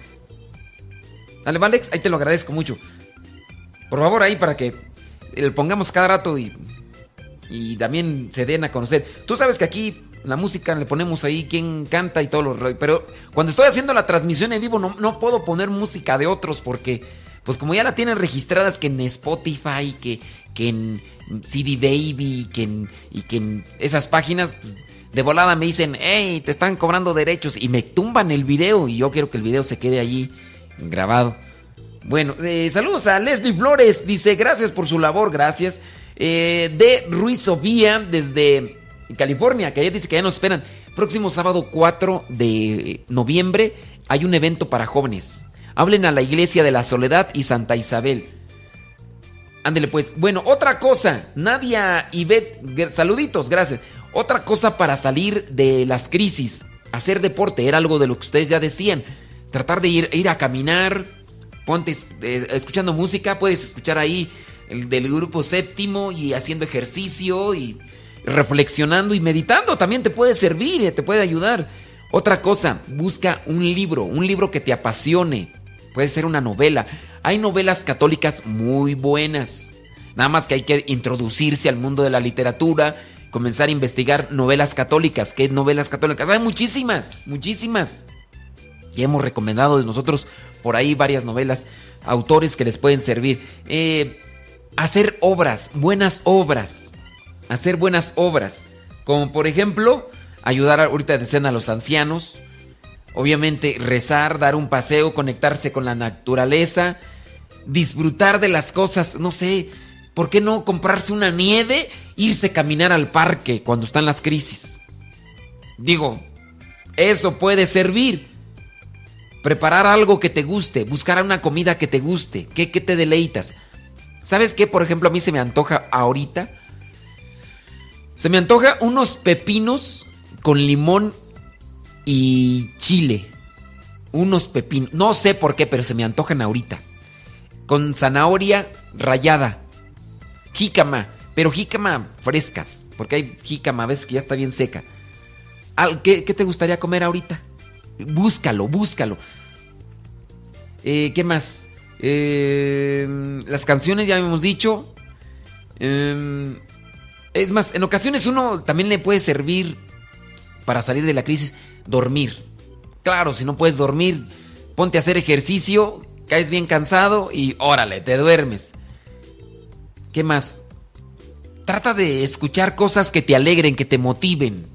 Dale, Alex, ahí te lo agradezco mucho. Por favor, ahí para que le pongamos cada rato y, y también se den a conocer. Tú sabes que aquí la música le ponemos ahí quién canta y todo lo pero cuando estoy haciendo la transmisión en vivo no, no puedo poner música de otros porque pues como ya la tienen registradas que en Spotify, que, que en CD Baby que en, y que en esas páginas, pues de volada me dicen, hey, te están cobrando derechos y me tumban el video y yo quiero que el video se quede allí grabado. Bueno, eh, saludos a Leslie Flores, dice, gracias por su labor, gracias. Eh, de Ruiz Sofía, desde California, que ayer dice que ya nos esperan. Próximo sábado 4 de noviembre hay un evento para jóvenes. Hablen a la iglesia de la Soledad y Santa Isabel. Ándele pues. Bueno, otra cosa. Nadia Ivette, saluditos, gracias. Otra cosa para salir de las crisis. Hacer deporte era algo de lo que ustedes ya decían. Tratar de ir, ir a caminar. Ponte eh, escuchando música. Puedes escuchar ahí el del grupo séptimo y haciendo ejercicio y reflexionando y meditando. También te puede servir te puede ayudar. Otra cosa, busca un libro, un libro que te apasione. Puede ser una novela. Hay novelas católicas muy buenas. Nada más que hay que introducirse al mundo de la literatura, comenzar a investigar novelas católicas. ¿Qué novelas católicas? Hay muchísimas, muchísimas. Y hemos recomendado nosotros por ahí varias novelas, autores que les pueden servir. Eh, hacer obras, buenas obras. Hacer buenas obras. Como por ejemplo, ayudar ahorita de cena a los ancianos. Obviamente rezar, dar un paseo, conectarse con la naturaleza, disfrutar de las cosas, no sé, ¿por qué no comprarse una nieve, irse a caminar al parque cuando están las crisis? Digo, eso puede servir. Preparar algo que te guste, buscar una comida que te guste, que, que te deleitas. ¿Sabes qué, por ejemplo, a mí se me antoja ahorita? Se me antoja unos pepinos con limón y chile. Unos pepinos. No sé por qué, pero se me antojan ahorita. Con zanahoria rallada. Jícama. Pero jícama frescas. Porque hay jícama a veces que ya está bien seca. ¿Qué, qué te gustaría comer ahorita? Búscalo, búscalo. Eh, ¿Qué más? Eh, las canciones ya hemos dicho. Eh, es más, en ocasiones uno también le puede servir para salir de la crisis dormir. Claro, si no puedes dormir, ponte a hacer ejercicio, caes bien cansado y órale, te duermes. ¿Qué más? Trata de escuchar cosas que te alegren, que te motiven.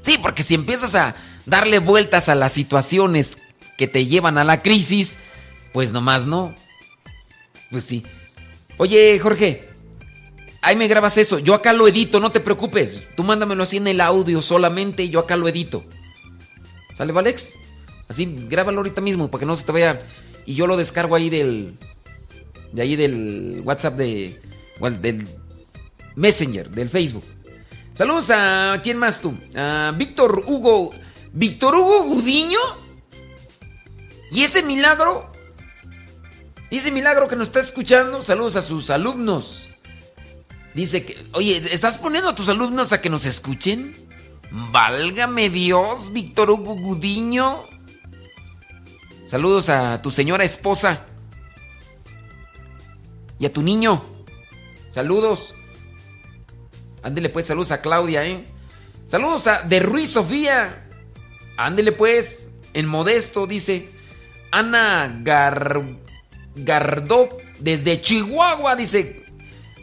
Sí, porque si empiezas a darle vueltas a las situaciones que te llevan a la crisis, pues nomás no. Pues sí. Oye, Jorge, ahí me grabas eso. Yo acá lo edito, no te preocupes. Tú mándamelo así en el audio solamente y yo acá lo edito. ¿Sale, Valex? Así, grábalo ahorita mismo para que no se te vaya. Y yo lo descargo ahí del. De ahí del WhatsApp de. del Messenger, del Facebook. Saludos a. ¿Quién más tú? A Víctor Hugo. ¿Víctor Hugo Gudiño? ¿Y ese milagro? ¿Y ese milagro que nos está escuchando? Saludos a sus alumnos. Dice que. Oye, ¿estás poniendo a tus alumnos a que nos escuchen? Válgame Dios, Víctor Hugo Gudiño. Saludos a tu señora esposa. Y a tu niño. Saludos. Ándele pues, saludos a Claudia, ¿eh? Saludos a de Ruiz Sofía. Ándele pues, en modesto, dice. Ana Gar... Gardó, desde Chihuahua, dice.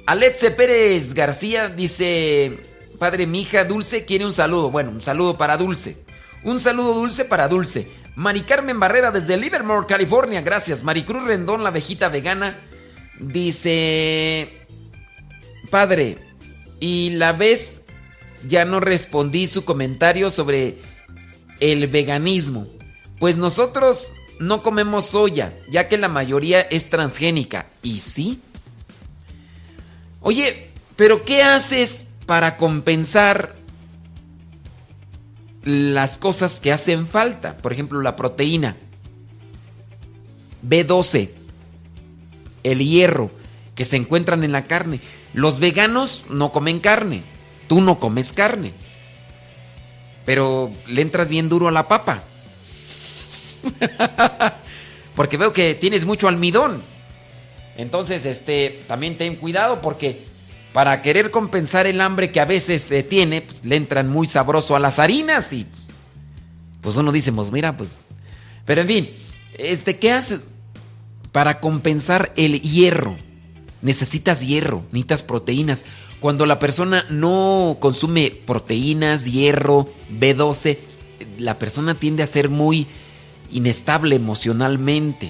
Alexe Pérez García, dice. Padre, mi hija Dulce quiere un saludo. Bueno, un saludo para Dulce. Un saludo dulce para Dulce. Mari Carmen Barrera desde Livermore, California. Gracias. Maricruz Rendón, la vejita vegana. Dice... Padre, y la vez ya no respondí su comentario sobre el veganismo. Pues nosotros no comemos soya, ya que la mayoría es transgénica. ¿Y sí? Oye, pero ¿qué haces para compensar las cosas que hacen falta. Por ejemplo, la proteína. B12. El hierro que se encuentran en la carne. Los veganos no comen carne. Tú no comes carne. Pero le entras bien duro a la papa. porque veo que tienes mucho almidón. Entonces, este, también ten cuidado porque para querer compensar el hambre que a veces se tiene, pues, le entran muy sabroso a las harinas y pues, pues uno dice, pues mira, pues... Pero en fin, este, ¿qué haces para compensar el hierro? necesitas hierro, necesitas proteínas. Cuando la persona no consume proteínas, hierro, B12, la persona tiende a ser muy inestable emocionalmente.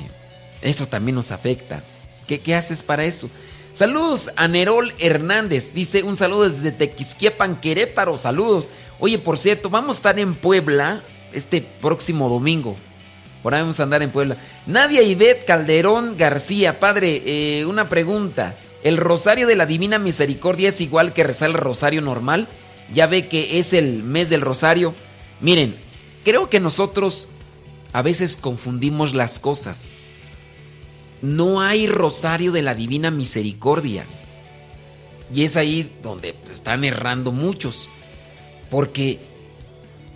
Eso también nos afecta. ¿Qué, qué haces para eso? Saludos a Nerol Hernández. Dice un saludo desde Tequisquiapan, Querétaro. Saludos. Oye, por cierto, vamos a estar en Puebla este próximo domingo. Por ahí vamos a andar en Puebla. Nadia Ivette Calderón García. Padre, eh, una pregunta. ¿El rosario de la Divina Misericordia es igual que rezar el rosario normal? Ya ve que es el mes del rosario. Miren, creo que nosotros a veces confundimos las cosas. No hay rosario de la Divina Misericordia. Y es ahí donde están errando muchos. Porque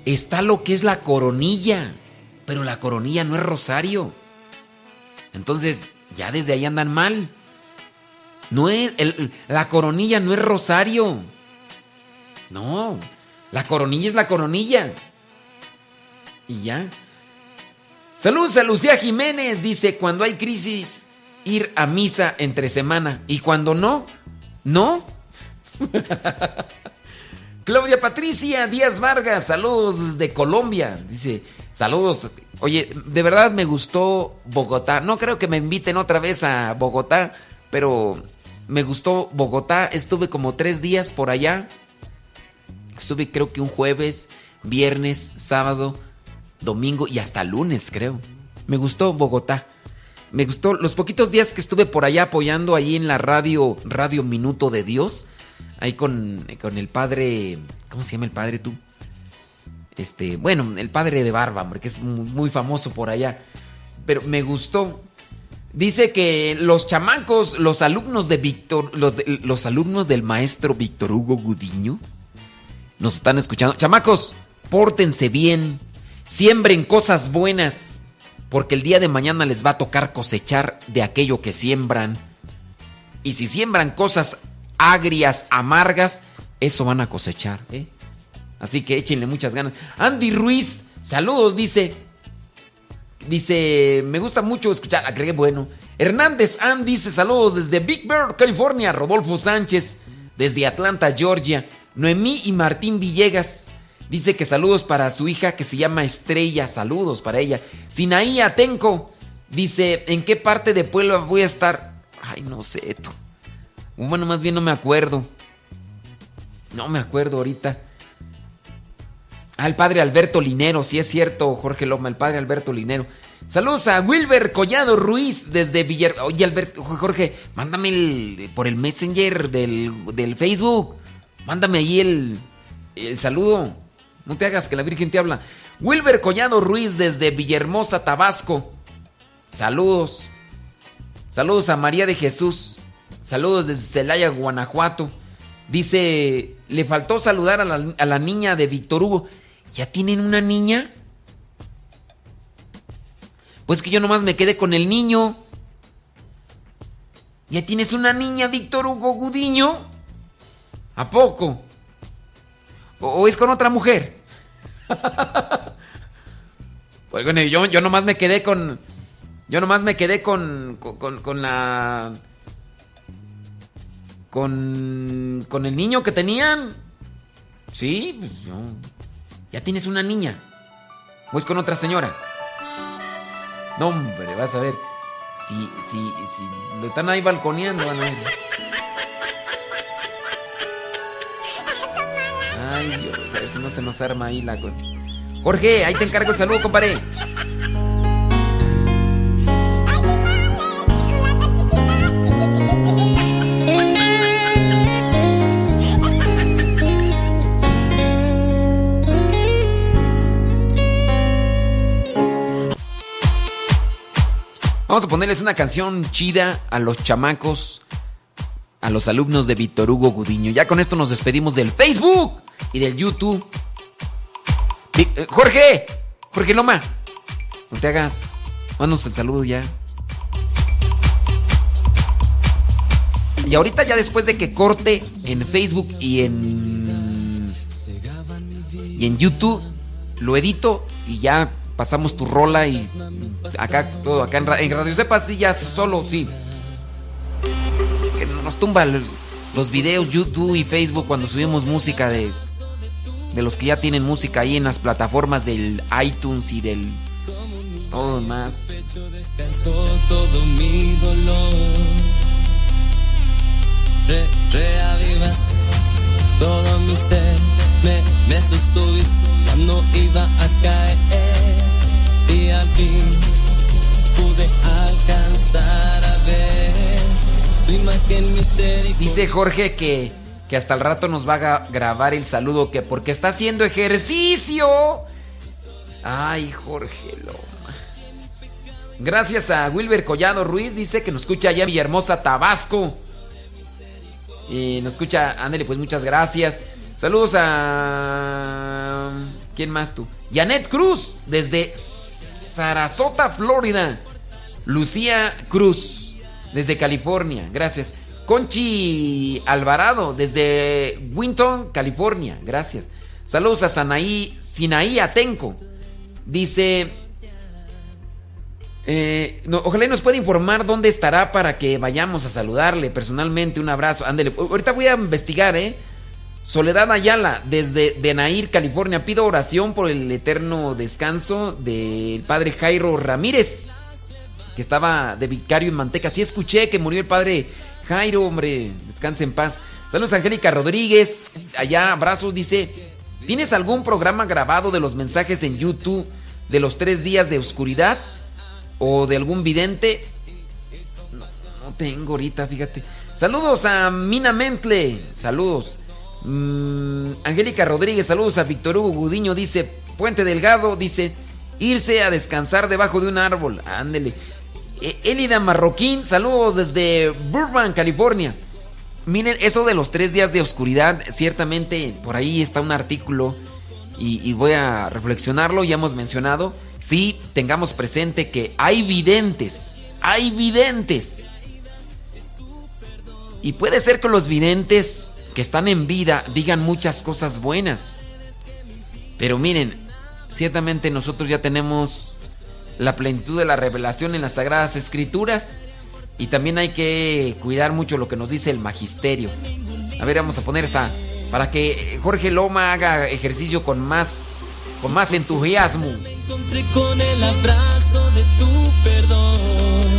está lo que es la coronilla. Pero la coronilla no es rosario. Entonces, ya desde ahí andan mal. No es, la coronilla no es rosario. No, la coronilla es la coronilla. Y ya. Saludos a Lucía Jiménez. Dice, cuando hay crisis, ir a misa entre semana. Y cuando no, no. Claudia Patricia Díaz Vargas, saludos desde Colombia. Dice, saludos. Oye, de verdad me gustó Bogotá. No creo que me inviten otra vez a Bogotá, pero me gustó Bogotá. Estuve como tres días por allá. Estuve creo que un jueves, viernes, sábado, domingo y hasta lunes, creo. Me gustó Bogotá. Me gustó los poquitos días que estuve por allá apoyando ahí en la radio, Radio Minuto de Dios ahí con, con el padre, ¿cómo se llama el padre tú? Este, bueno, el padre de Barba, porque es muy famoso por allá. Pero me gustó. Dice que los chamacos, los alumnos de Víctor, los, los alumnos del maestro Víctor Hugo Gudiño, nos están escuchando. Chamacos, pórtense bien, siembren cosas buenas, porque el día de mañana les va a tocar cosechar de aquello que siembran. Y si siembran cosas agrias, amargas, eso van a cosechar. ¿eh? Así que échenle muchas ganas. Andy Ruiz, saludos, dice. Dice, me gusta mucho escuchar. Agregué bueno. Hernández Ann dice saludos desde Big Bear, California. Rodolfo Sánchez, desde Atlanta, Georgia. Noemí y Martín Villegas. Dice que saludos para su hija que se llama Estrella. Saludos para ella. Sinaí Atenco. Dice, ¿en qué parte de Puebla voy a estar? Ay, no sé, tú. Bueno, más bien no me acuerdo. No me acuerdo ahorita. Ah, el padre Alberto Linero, sí es cierto, Jorge Loma, el padre Alberto Linero. Saludos a Wilber Collado Ruiz desde Villar. Oye, Alberto, Jorge, mándame el, por el Messenger del, Facebook. Mándame ahí el, el saludo. No te hagas que la Virgen te habla. Wilber Collado Ruiz desde Villahermosa, Tabasco. Saludos. Saludos a María de Jesús. Saludos desde Celaya, Guanajuato. Dice, le faltó saludar a la, niña de Víctor Hugo. ¿Ya tienen una niña? Pues que yo nomás me quedé con el niño. ¿Ya tienes una niña, Víctor Hugo Gudiño? ¿A poco? ¿O, es con otra mujer? pues bueno, yo, yo nomás me quedé con... Yo nomás me quedé con, con la con, con el niño que tenían. Sí, pues yo. Ya tienes una niña. ¿O es con otra señora? No, hombre, vas a ver. Si, si, si lo están ahí balconeando, van a ver. Ay, Dios, a ver si no se nos arma ahí la. Jorge, ahí te encargo el saludo, compadre. Vamos a ponerles una canción chida a los chamacos, a los alumnos de Víctor Hugo Gudiño. Ya con esto nos despedimos del Facebook y del YouTube. Eh, Jorge, Jorge Loma, no te hagas. Mándanos el saludo ya. Y ahorita ya después de que corte en Facebook y en y en YouTube lo edito y ya pasamos tu rola y acá todo acá en, Radio Sepa sí ya solo sí. Que tumba los videos YouTube y Facebook cuando subimos música de, de los que ya tienen música ahí en las plataformas del iTunes y del todo más. todo reavivaste y pude alcanzar a ver. Dice Jorge que, que hasta el rato nos va a grabar el saludo que porque está haciendo ejercicio. Ay, Jorge Loma. Gracias a Wilber Collado Ruiz, dice que nos escucha allá en Villahermosa, Tabasco. Y nos escucha, ándale, pues muchas gracias. Saludos a. ¿Quién más tú? Janet Cruz, desde Sarasota, Florida. Lucía Cruz, desde California. Gracias. Conchi Alvarado, desde Winton, California. Gracias. Saludos a Sanaí, Sinaí Atenco. Dice. Eh, ojalá nos pueda informar dónde estará para que vayamos a saludarle personalmente. Un abrazo. Ándele. Ahorita voy a investigar, ¿eh? Soledad Ayala, desde Denair, California. Pido oración por el eterno descanso del padre Jairo Ramírez, que estaba de vicario en Manteca. Sí escuché que murió el padre Jairo, hombre. Descanse en paz. Saludos, Angélica Rodríguez. Allá, abrazos. Dice: ¿Tienes algún programa grabado de los mensajes en YouTube de los tres días de oscuridad? ¿O de algún vidente? No, no tengo ahorita, fíjate. Saludos a Mina Mentle. Saludos. Mm, Angélica Rodríguez, saludos a Víctor Hugo Gudiño, dice Puente Delgado, dice irse a descansar debajo de un árbol. Ándele. E, Elida Marroquín, saludos desde Burbank, California. Miren, eso de los tres días de oscuridad, ciertamente por ahí está un artículo y, voy a reflexionarlo, ya hemos mencionado. Sí, tengamos presente que hay videntes, hay videntes. Y puede ser que los videntes que están en vida digan muchas cosas buenas. Pero miren, ciertamente nosotros ya tenemos la plenitud de la revelación en las sagradas escrituras y también hay que cuidar mucho lo que nos dice el magisterio. A ver, vamos a poner esta para que Jorge Loma haga ejercicio con más con más entusiasmo. encontré con el abrazo de tu perdón.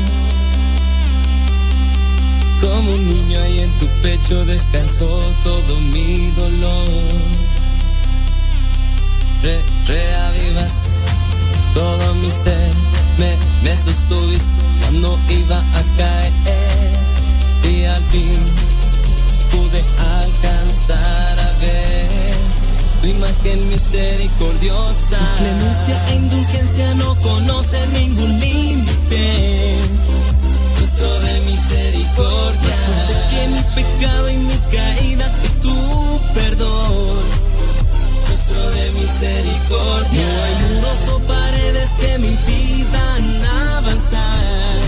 Como un niño ahí en tu pecho descansó todo mi dolor. Re, reavivaste todo mi ser, me, me sostuviste cuando iba a caer y al fin pude alcanzar a ver tu imagen misericordiosa. Tu clemencia e indulgencia no conocen ningún límite rostro de misericordia. De que mi pecado y mi caída es tu perdón. Rostro de misericordia. No hay muros o paredes que me impidan avanzar.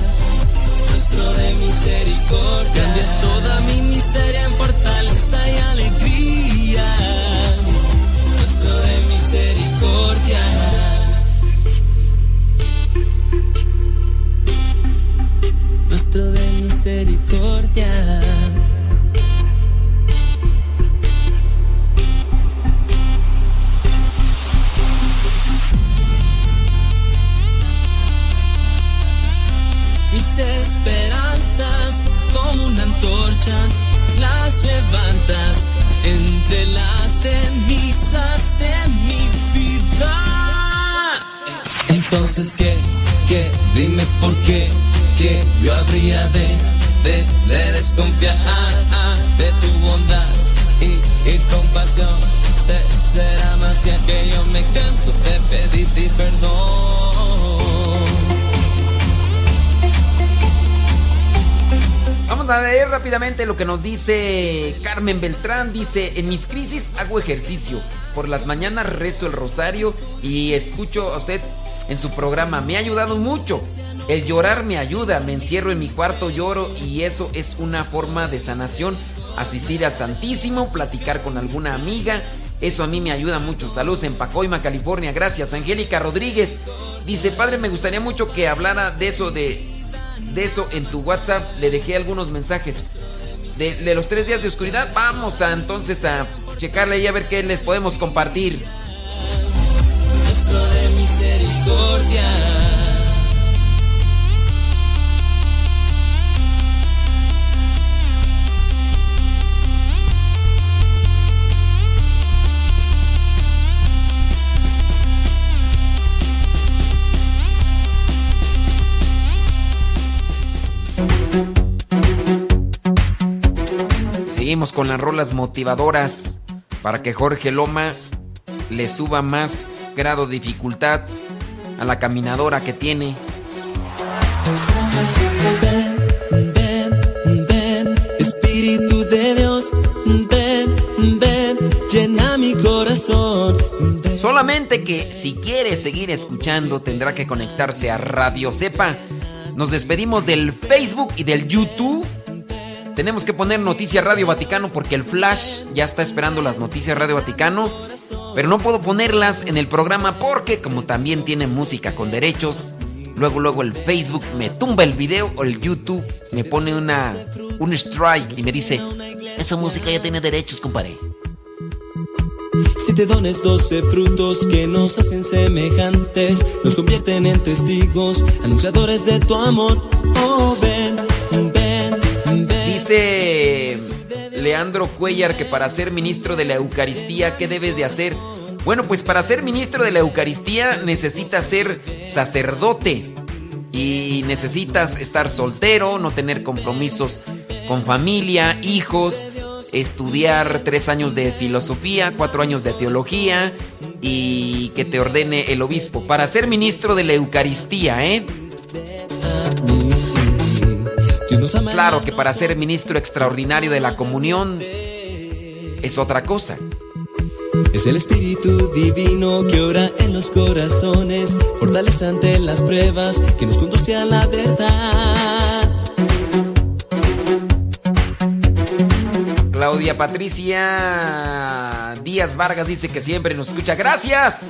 Rostro de misericordia. Cambias toda mi miseria en fortaleza y alegría. Rostro de misericordia. rostro de misericordia. Esperanzas como una antorcha las levantas entre las cenizas de mi vida. Entonces, ¿qué? ¿Qué? Dime por qué que yo habría de, de, de desconfiar de tu bondad y, y compasión. Se, será más bien que yo me canso de pedirte perdón. Vamos a ver rápidamente lo que nos dice Carmen Beltrán. Dice, en mis crisis hago ejercicio. Por las mañanas rezo el rosario y escucho a usted en su programa. Me ha ayudado mucho. El llorar me ayuda, me encierro en mi cuarto, lloro y eso es una forma de sanación. Asistir al Santísimo, platicar con alguna amiga, eso a mí me ayuda mucho. Saludos en Pacoima, California, gracias. Angélica Rodríguez dice, padre, me gustaría mucho que hablara de eso, de, de eso en tu WhatsApp. Le dejé algunos mensajes. de, los tres días de oscuridad. Vamos a entonces a checarle y a ver qué les podemos compartir. Seguimos con las rolas motivadoras para que Jorge Loma le suba más grado de dificultad a la caminadora que tiene. Ven, ven, ven, Espíritu de Dios, ven, ven, llena mi corazón. Solamente que si quiere seguir escuchando tendrá que conectarse a Radio Sepa. Nos despedimos del Facebook y del YouTube tenemos que poner Noticias Radio Vaticano porque el Flash ya está esperando las Noticias Radio Vaticano. Pero no puedo ponerlas en el programa porque como también tiene música con derechos, luego luego el Facebook me tumba el video o el YouTube me pone una un strike y me dice, esa música ya tiene derechos, compadre. Si te dones doce frutos que nos hacen semejantes, nos convierten en testigos, anunciadores de tu amor. Oh, Dice Leandro Cuellar que para ser ministro de la Eucaristía, ¿qué debes de hacer? Bueno, pues para ser ministro de la Eucaristía necesitas ser sacerdote y necesitas estar soltero, no tener compromisos con familia, hijos, estudiar tres años de filosofía, cuatro años de teología y que te ordene el obispo. Para ser ministro de la Eucaristía, ¿eh? Claro que para ser ministro extraordinario de la comunión es otra cosa. Es el Espíritu Divino que ora en los corazones, fortalece ante las pruebas, que nos conduce a la verdad. Claudia Patricia Díaz Vargas dice que siempre nos escucha. ¡Gracias!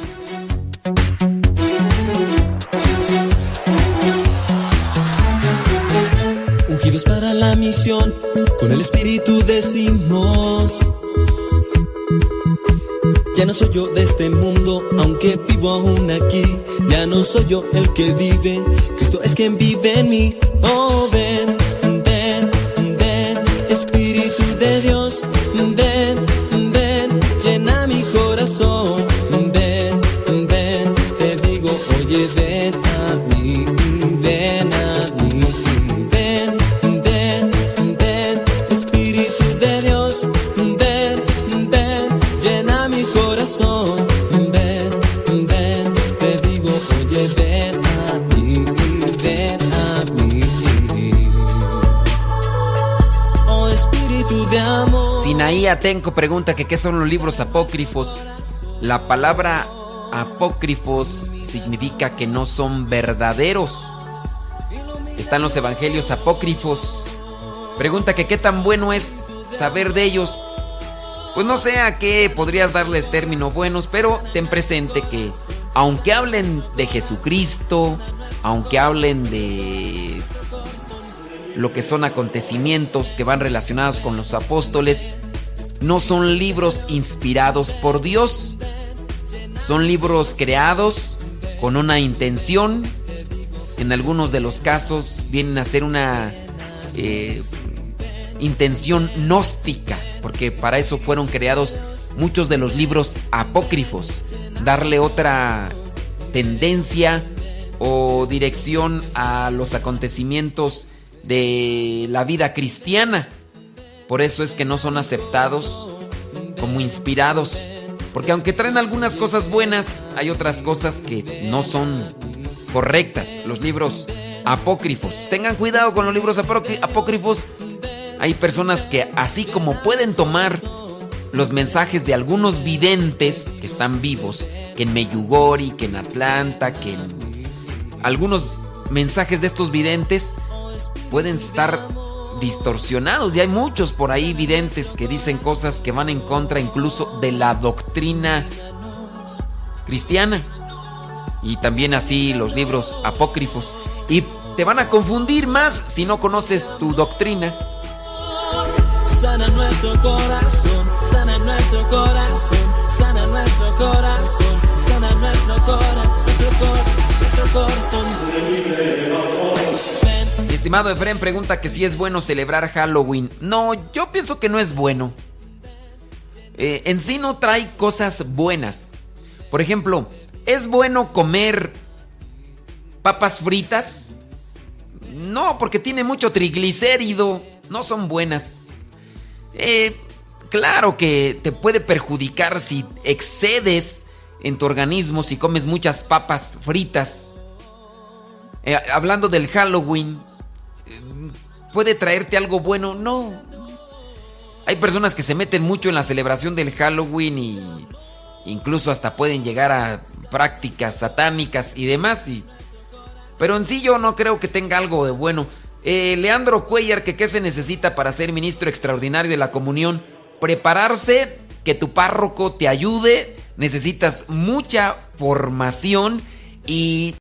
Para la misión, con el espíritu decimos. Ya no soy yo de este mundo, aunque vivo aún aquí. Ya no soy yo el que vive, Cristo es quien vive en mí. Oh, amor. Sinaí Atenco pregunta que qué son los libros apócrifos. La palabra apócrifos significa que no son verdaderos. Están los evangelios apócrifos. Pregunta que qué tan bueno es saber de ellos. Pues no sé a qué podrías darle el término buenos, pero ten presente que aunque hablen de Jesucristo, aunque hablen de lo que son acontecimientos que van relacionados con los apóstoles, no son libros inspirados por Dios. Son libros creados con una intención. En algunos de los casos vienen a ser una eh, intención gnóstica, porque para eso fueron creados muchos de los libros apócrifos. Darle otra tendencia o dirección a los acontecimientos de la vida cristiana. Por eso es que no son aceptados como inspirados. Porque aunque traen algunas cosas buenas, hay otras cosas que no son correctas. Los libros apócrifos. Tengan cuidado con los libros apócri- apócrifos. Hay personas que así como pueden tomar los mensajes de algunos videntes que están vivos, que en Meyugori, que en Atlanta, que en algunos mensajes de estos videntes pueden estar distorsionados y hay muchos por ahí videntes que dicen cosas que van en contra incluso de la doctrina cristiana y también así los libros apócrifos y te van a confundir más si no conoces tu doctrina. sana nuestro corazón, sana nuestro corazón, sana nuestro corazón, sana nuestro corazón, nuestro, corazón. Estimado Efren pregunta que si es bueno celebrar Halloween. No, yo pienso que no es bueno. Eh, en sí no trae cosas buenas. Por ejemplo, ¿es bueno comer papas fritas? No, porque tiene mucho triglicérido. No son buenas. Eh, claro que te puede perjudicar si excedes en tu organismo, si comes muchas papas fritas. Eh, hablando del Halloween, ¿puede traerte algo bueno? No. Hay personas que se meten mucho en la celebración del Halloween y incluso hasta pueden llegar a prácticas satánicas y demás. Pero en sí yo no creo que tenga algo de bueno. Eh, Leandro Cuellar, que qué se necesita para ser ministro extraordinario de la comunión, prepararse, que tu párroco te ayude, necesitas mucha formación y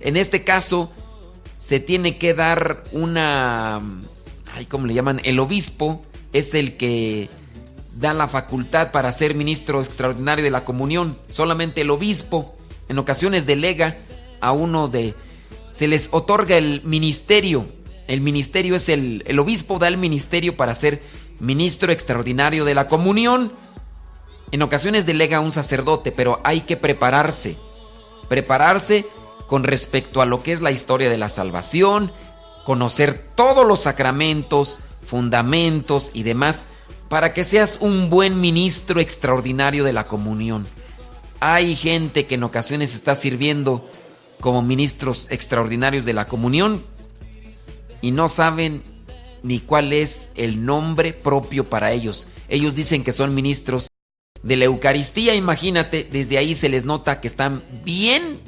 En este caso, se tiene que dar una... ¿Cómo le llaman? El obispo es el que da la facultad para ser ministro extraordinario de la comunión. Solamente el obispo en ocasiones delega a uno de... Se les otorga el ministerio. El ministerio es el... El obispo da el ministerio para ser ministro extraordinario de la comunión. En ocasiones delega a un sacerdote, pero hay que prepararse. Prepararse con respecto a lo que es la historia de la salvación, conocer todos los sacramentos, fundamentos y demás, para que seas un buen ministro extraordinario de la comunión. Hay gente que en ocasiones está sirviendo como ministros extraordinarios de la comunión y no saben ni cuál es el nombre propio para ellos. Ellos dicen que son ministros de la Eucaristía, imagínate, desde ahí se les nota que están bien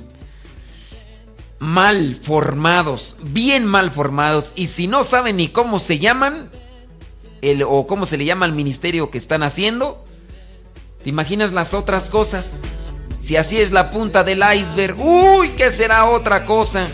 mal formados, bien mal formados, y si no saben ni cómo se llaman, el, o cómo se le llama al ministerio que están haciendo, ¿te imaginas las otras cosas? Si así es la punta del iceberg, uy, ¿qué será otra cosa?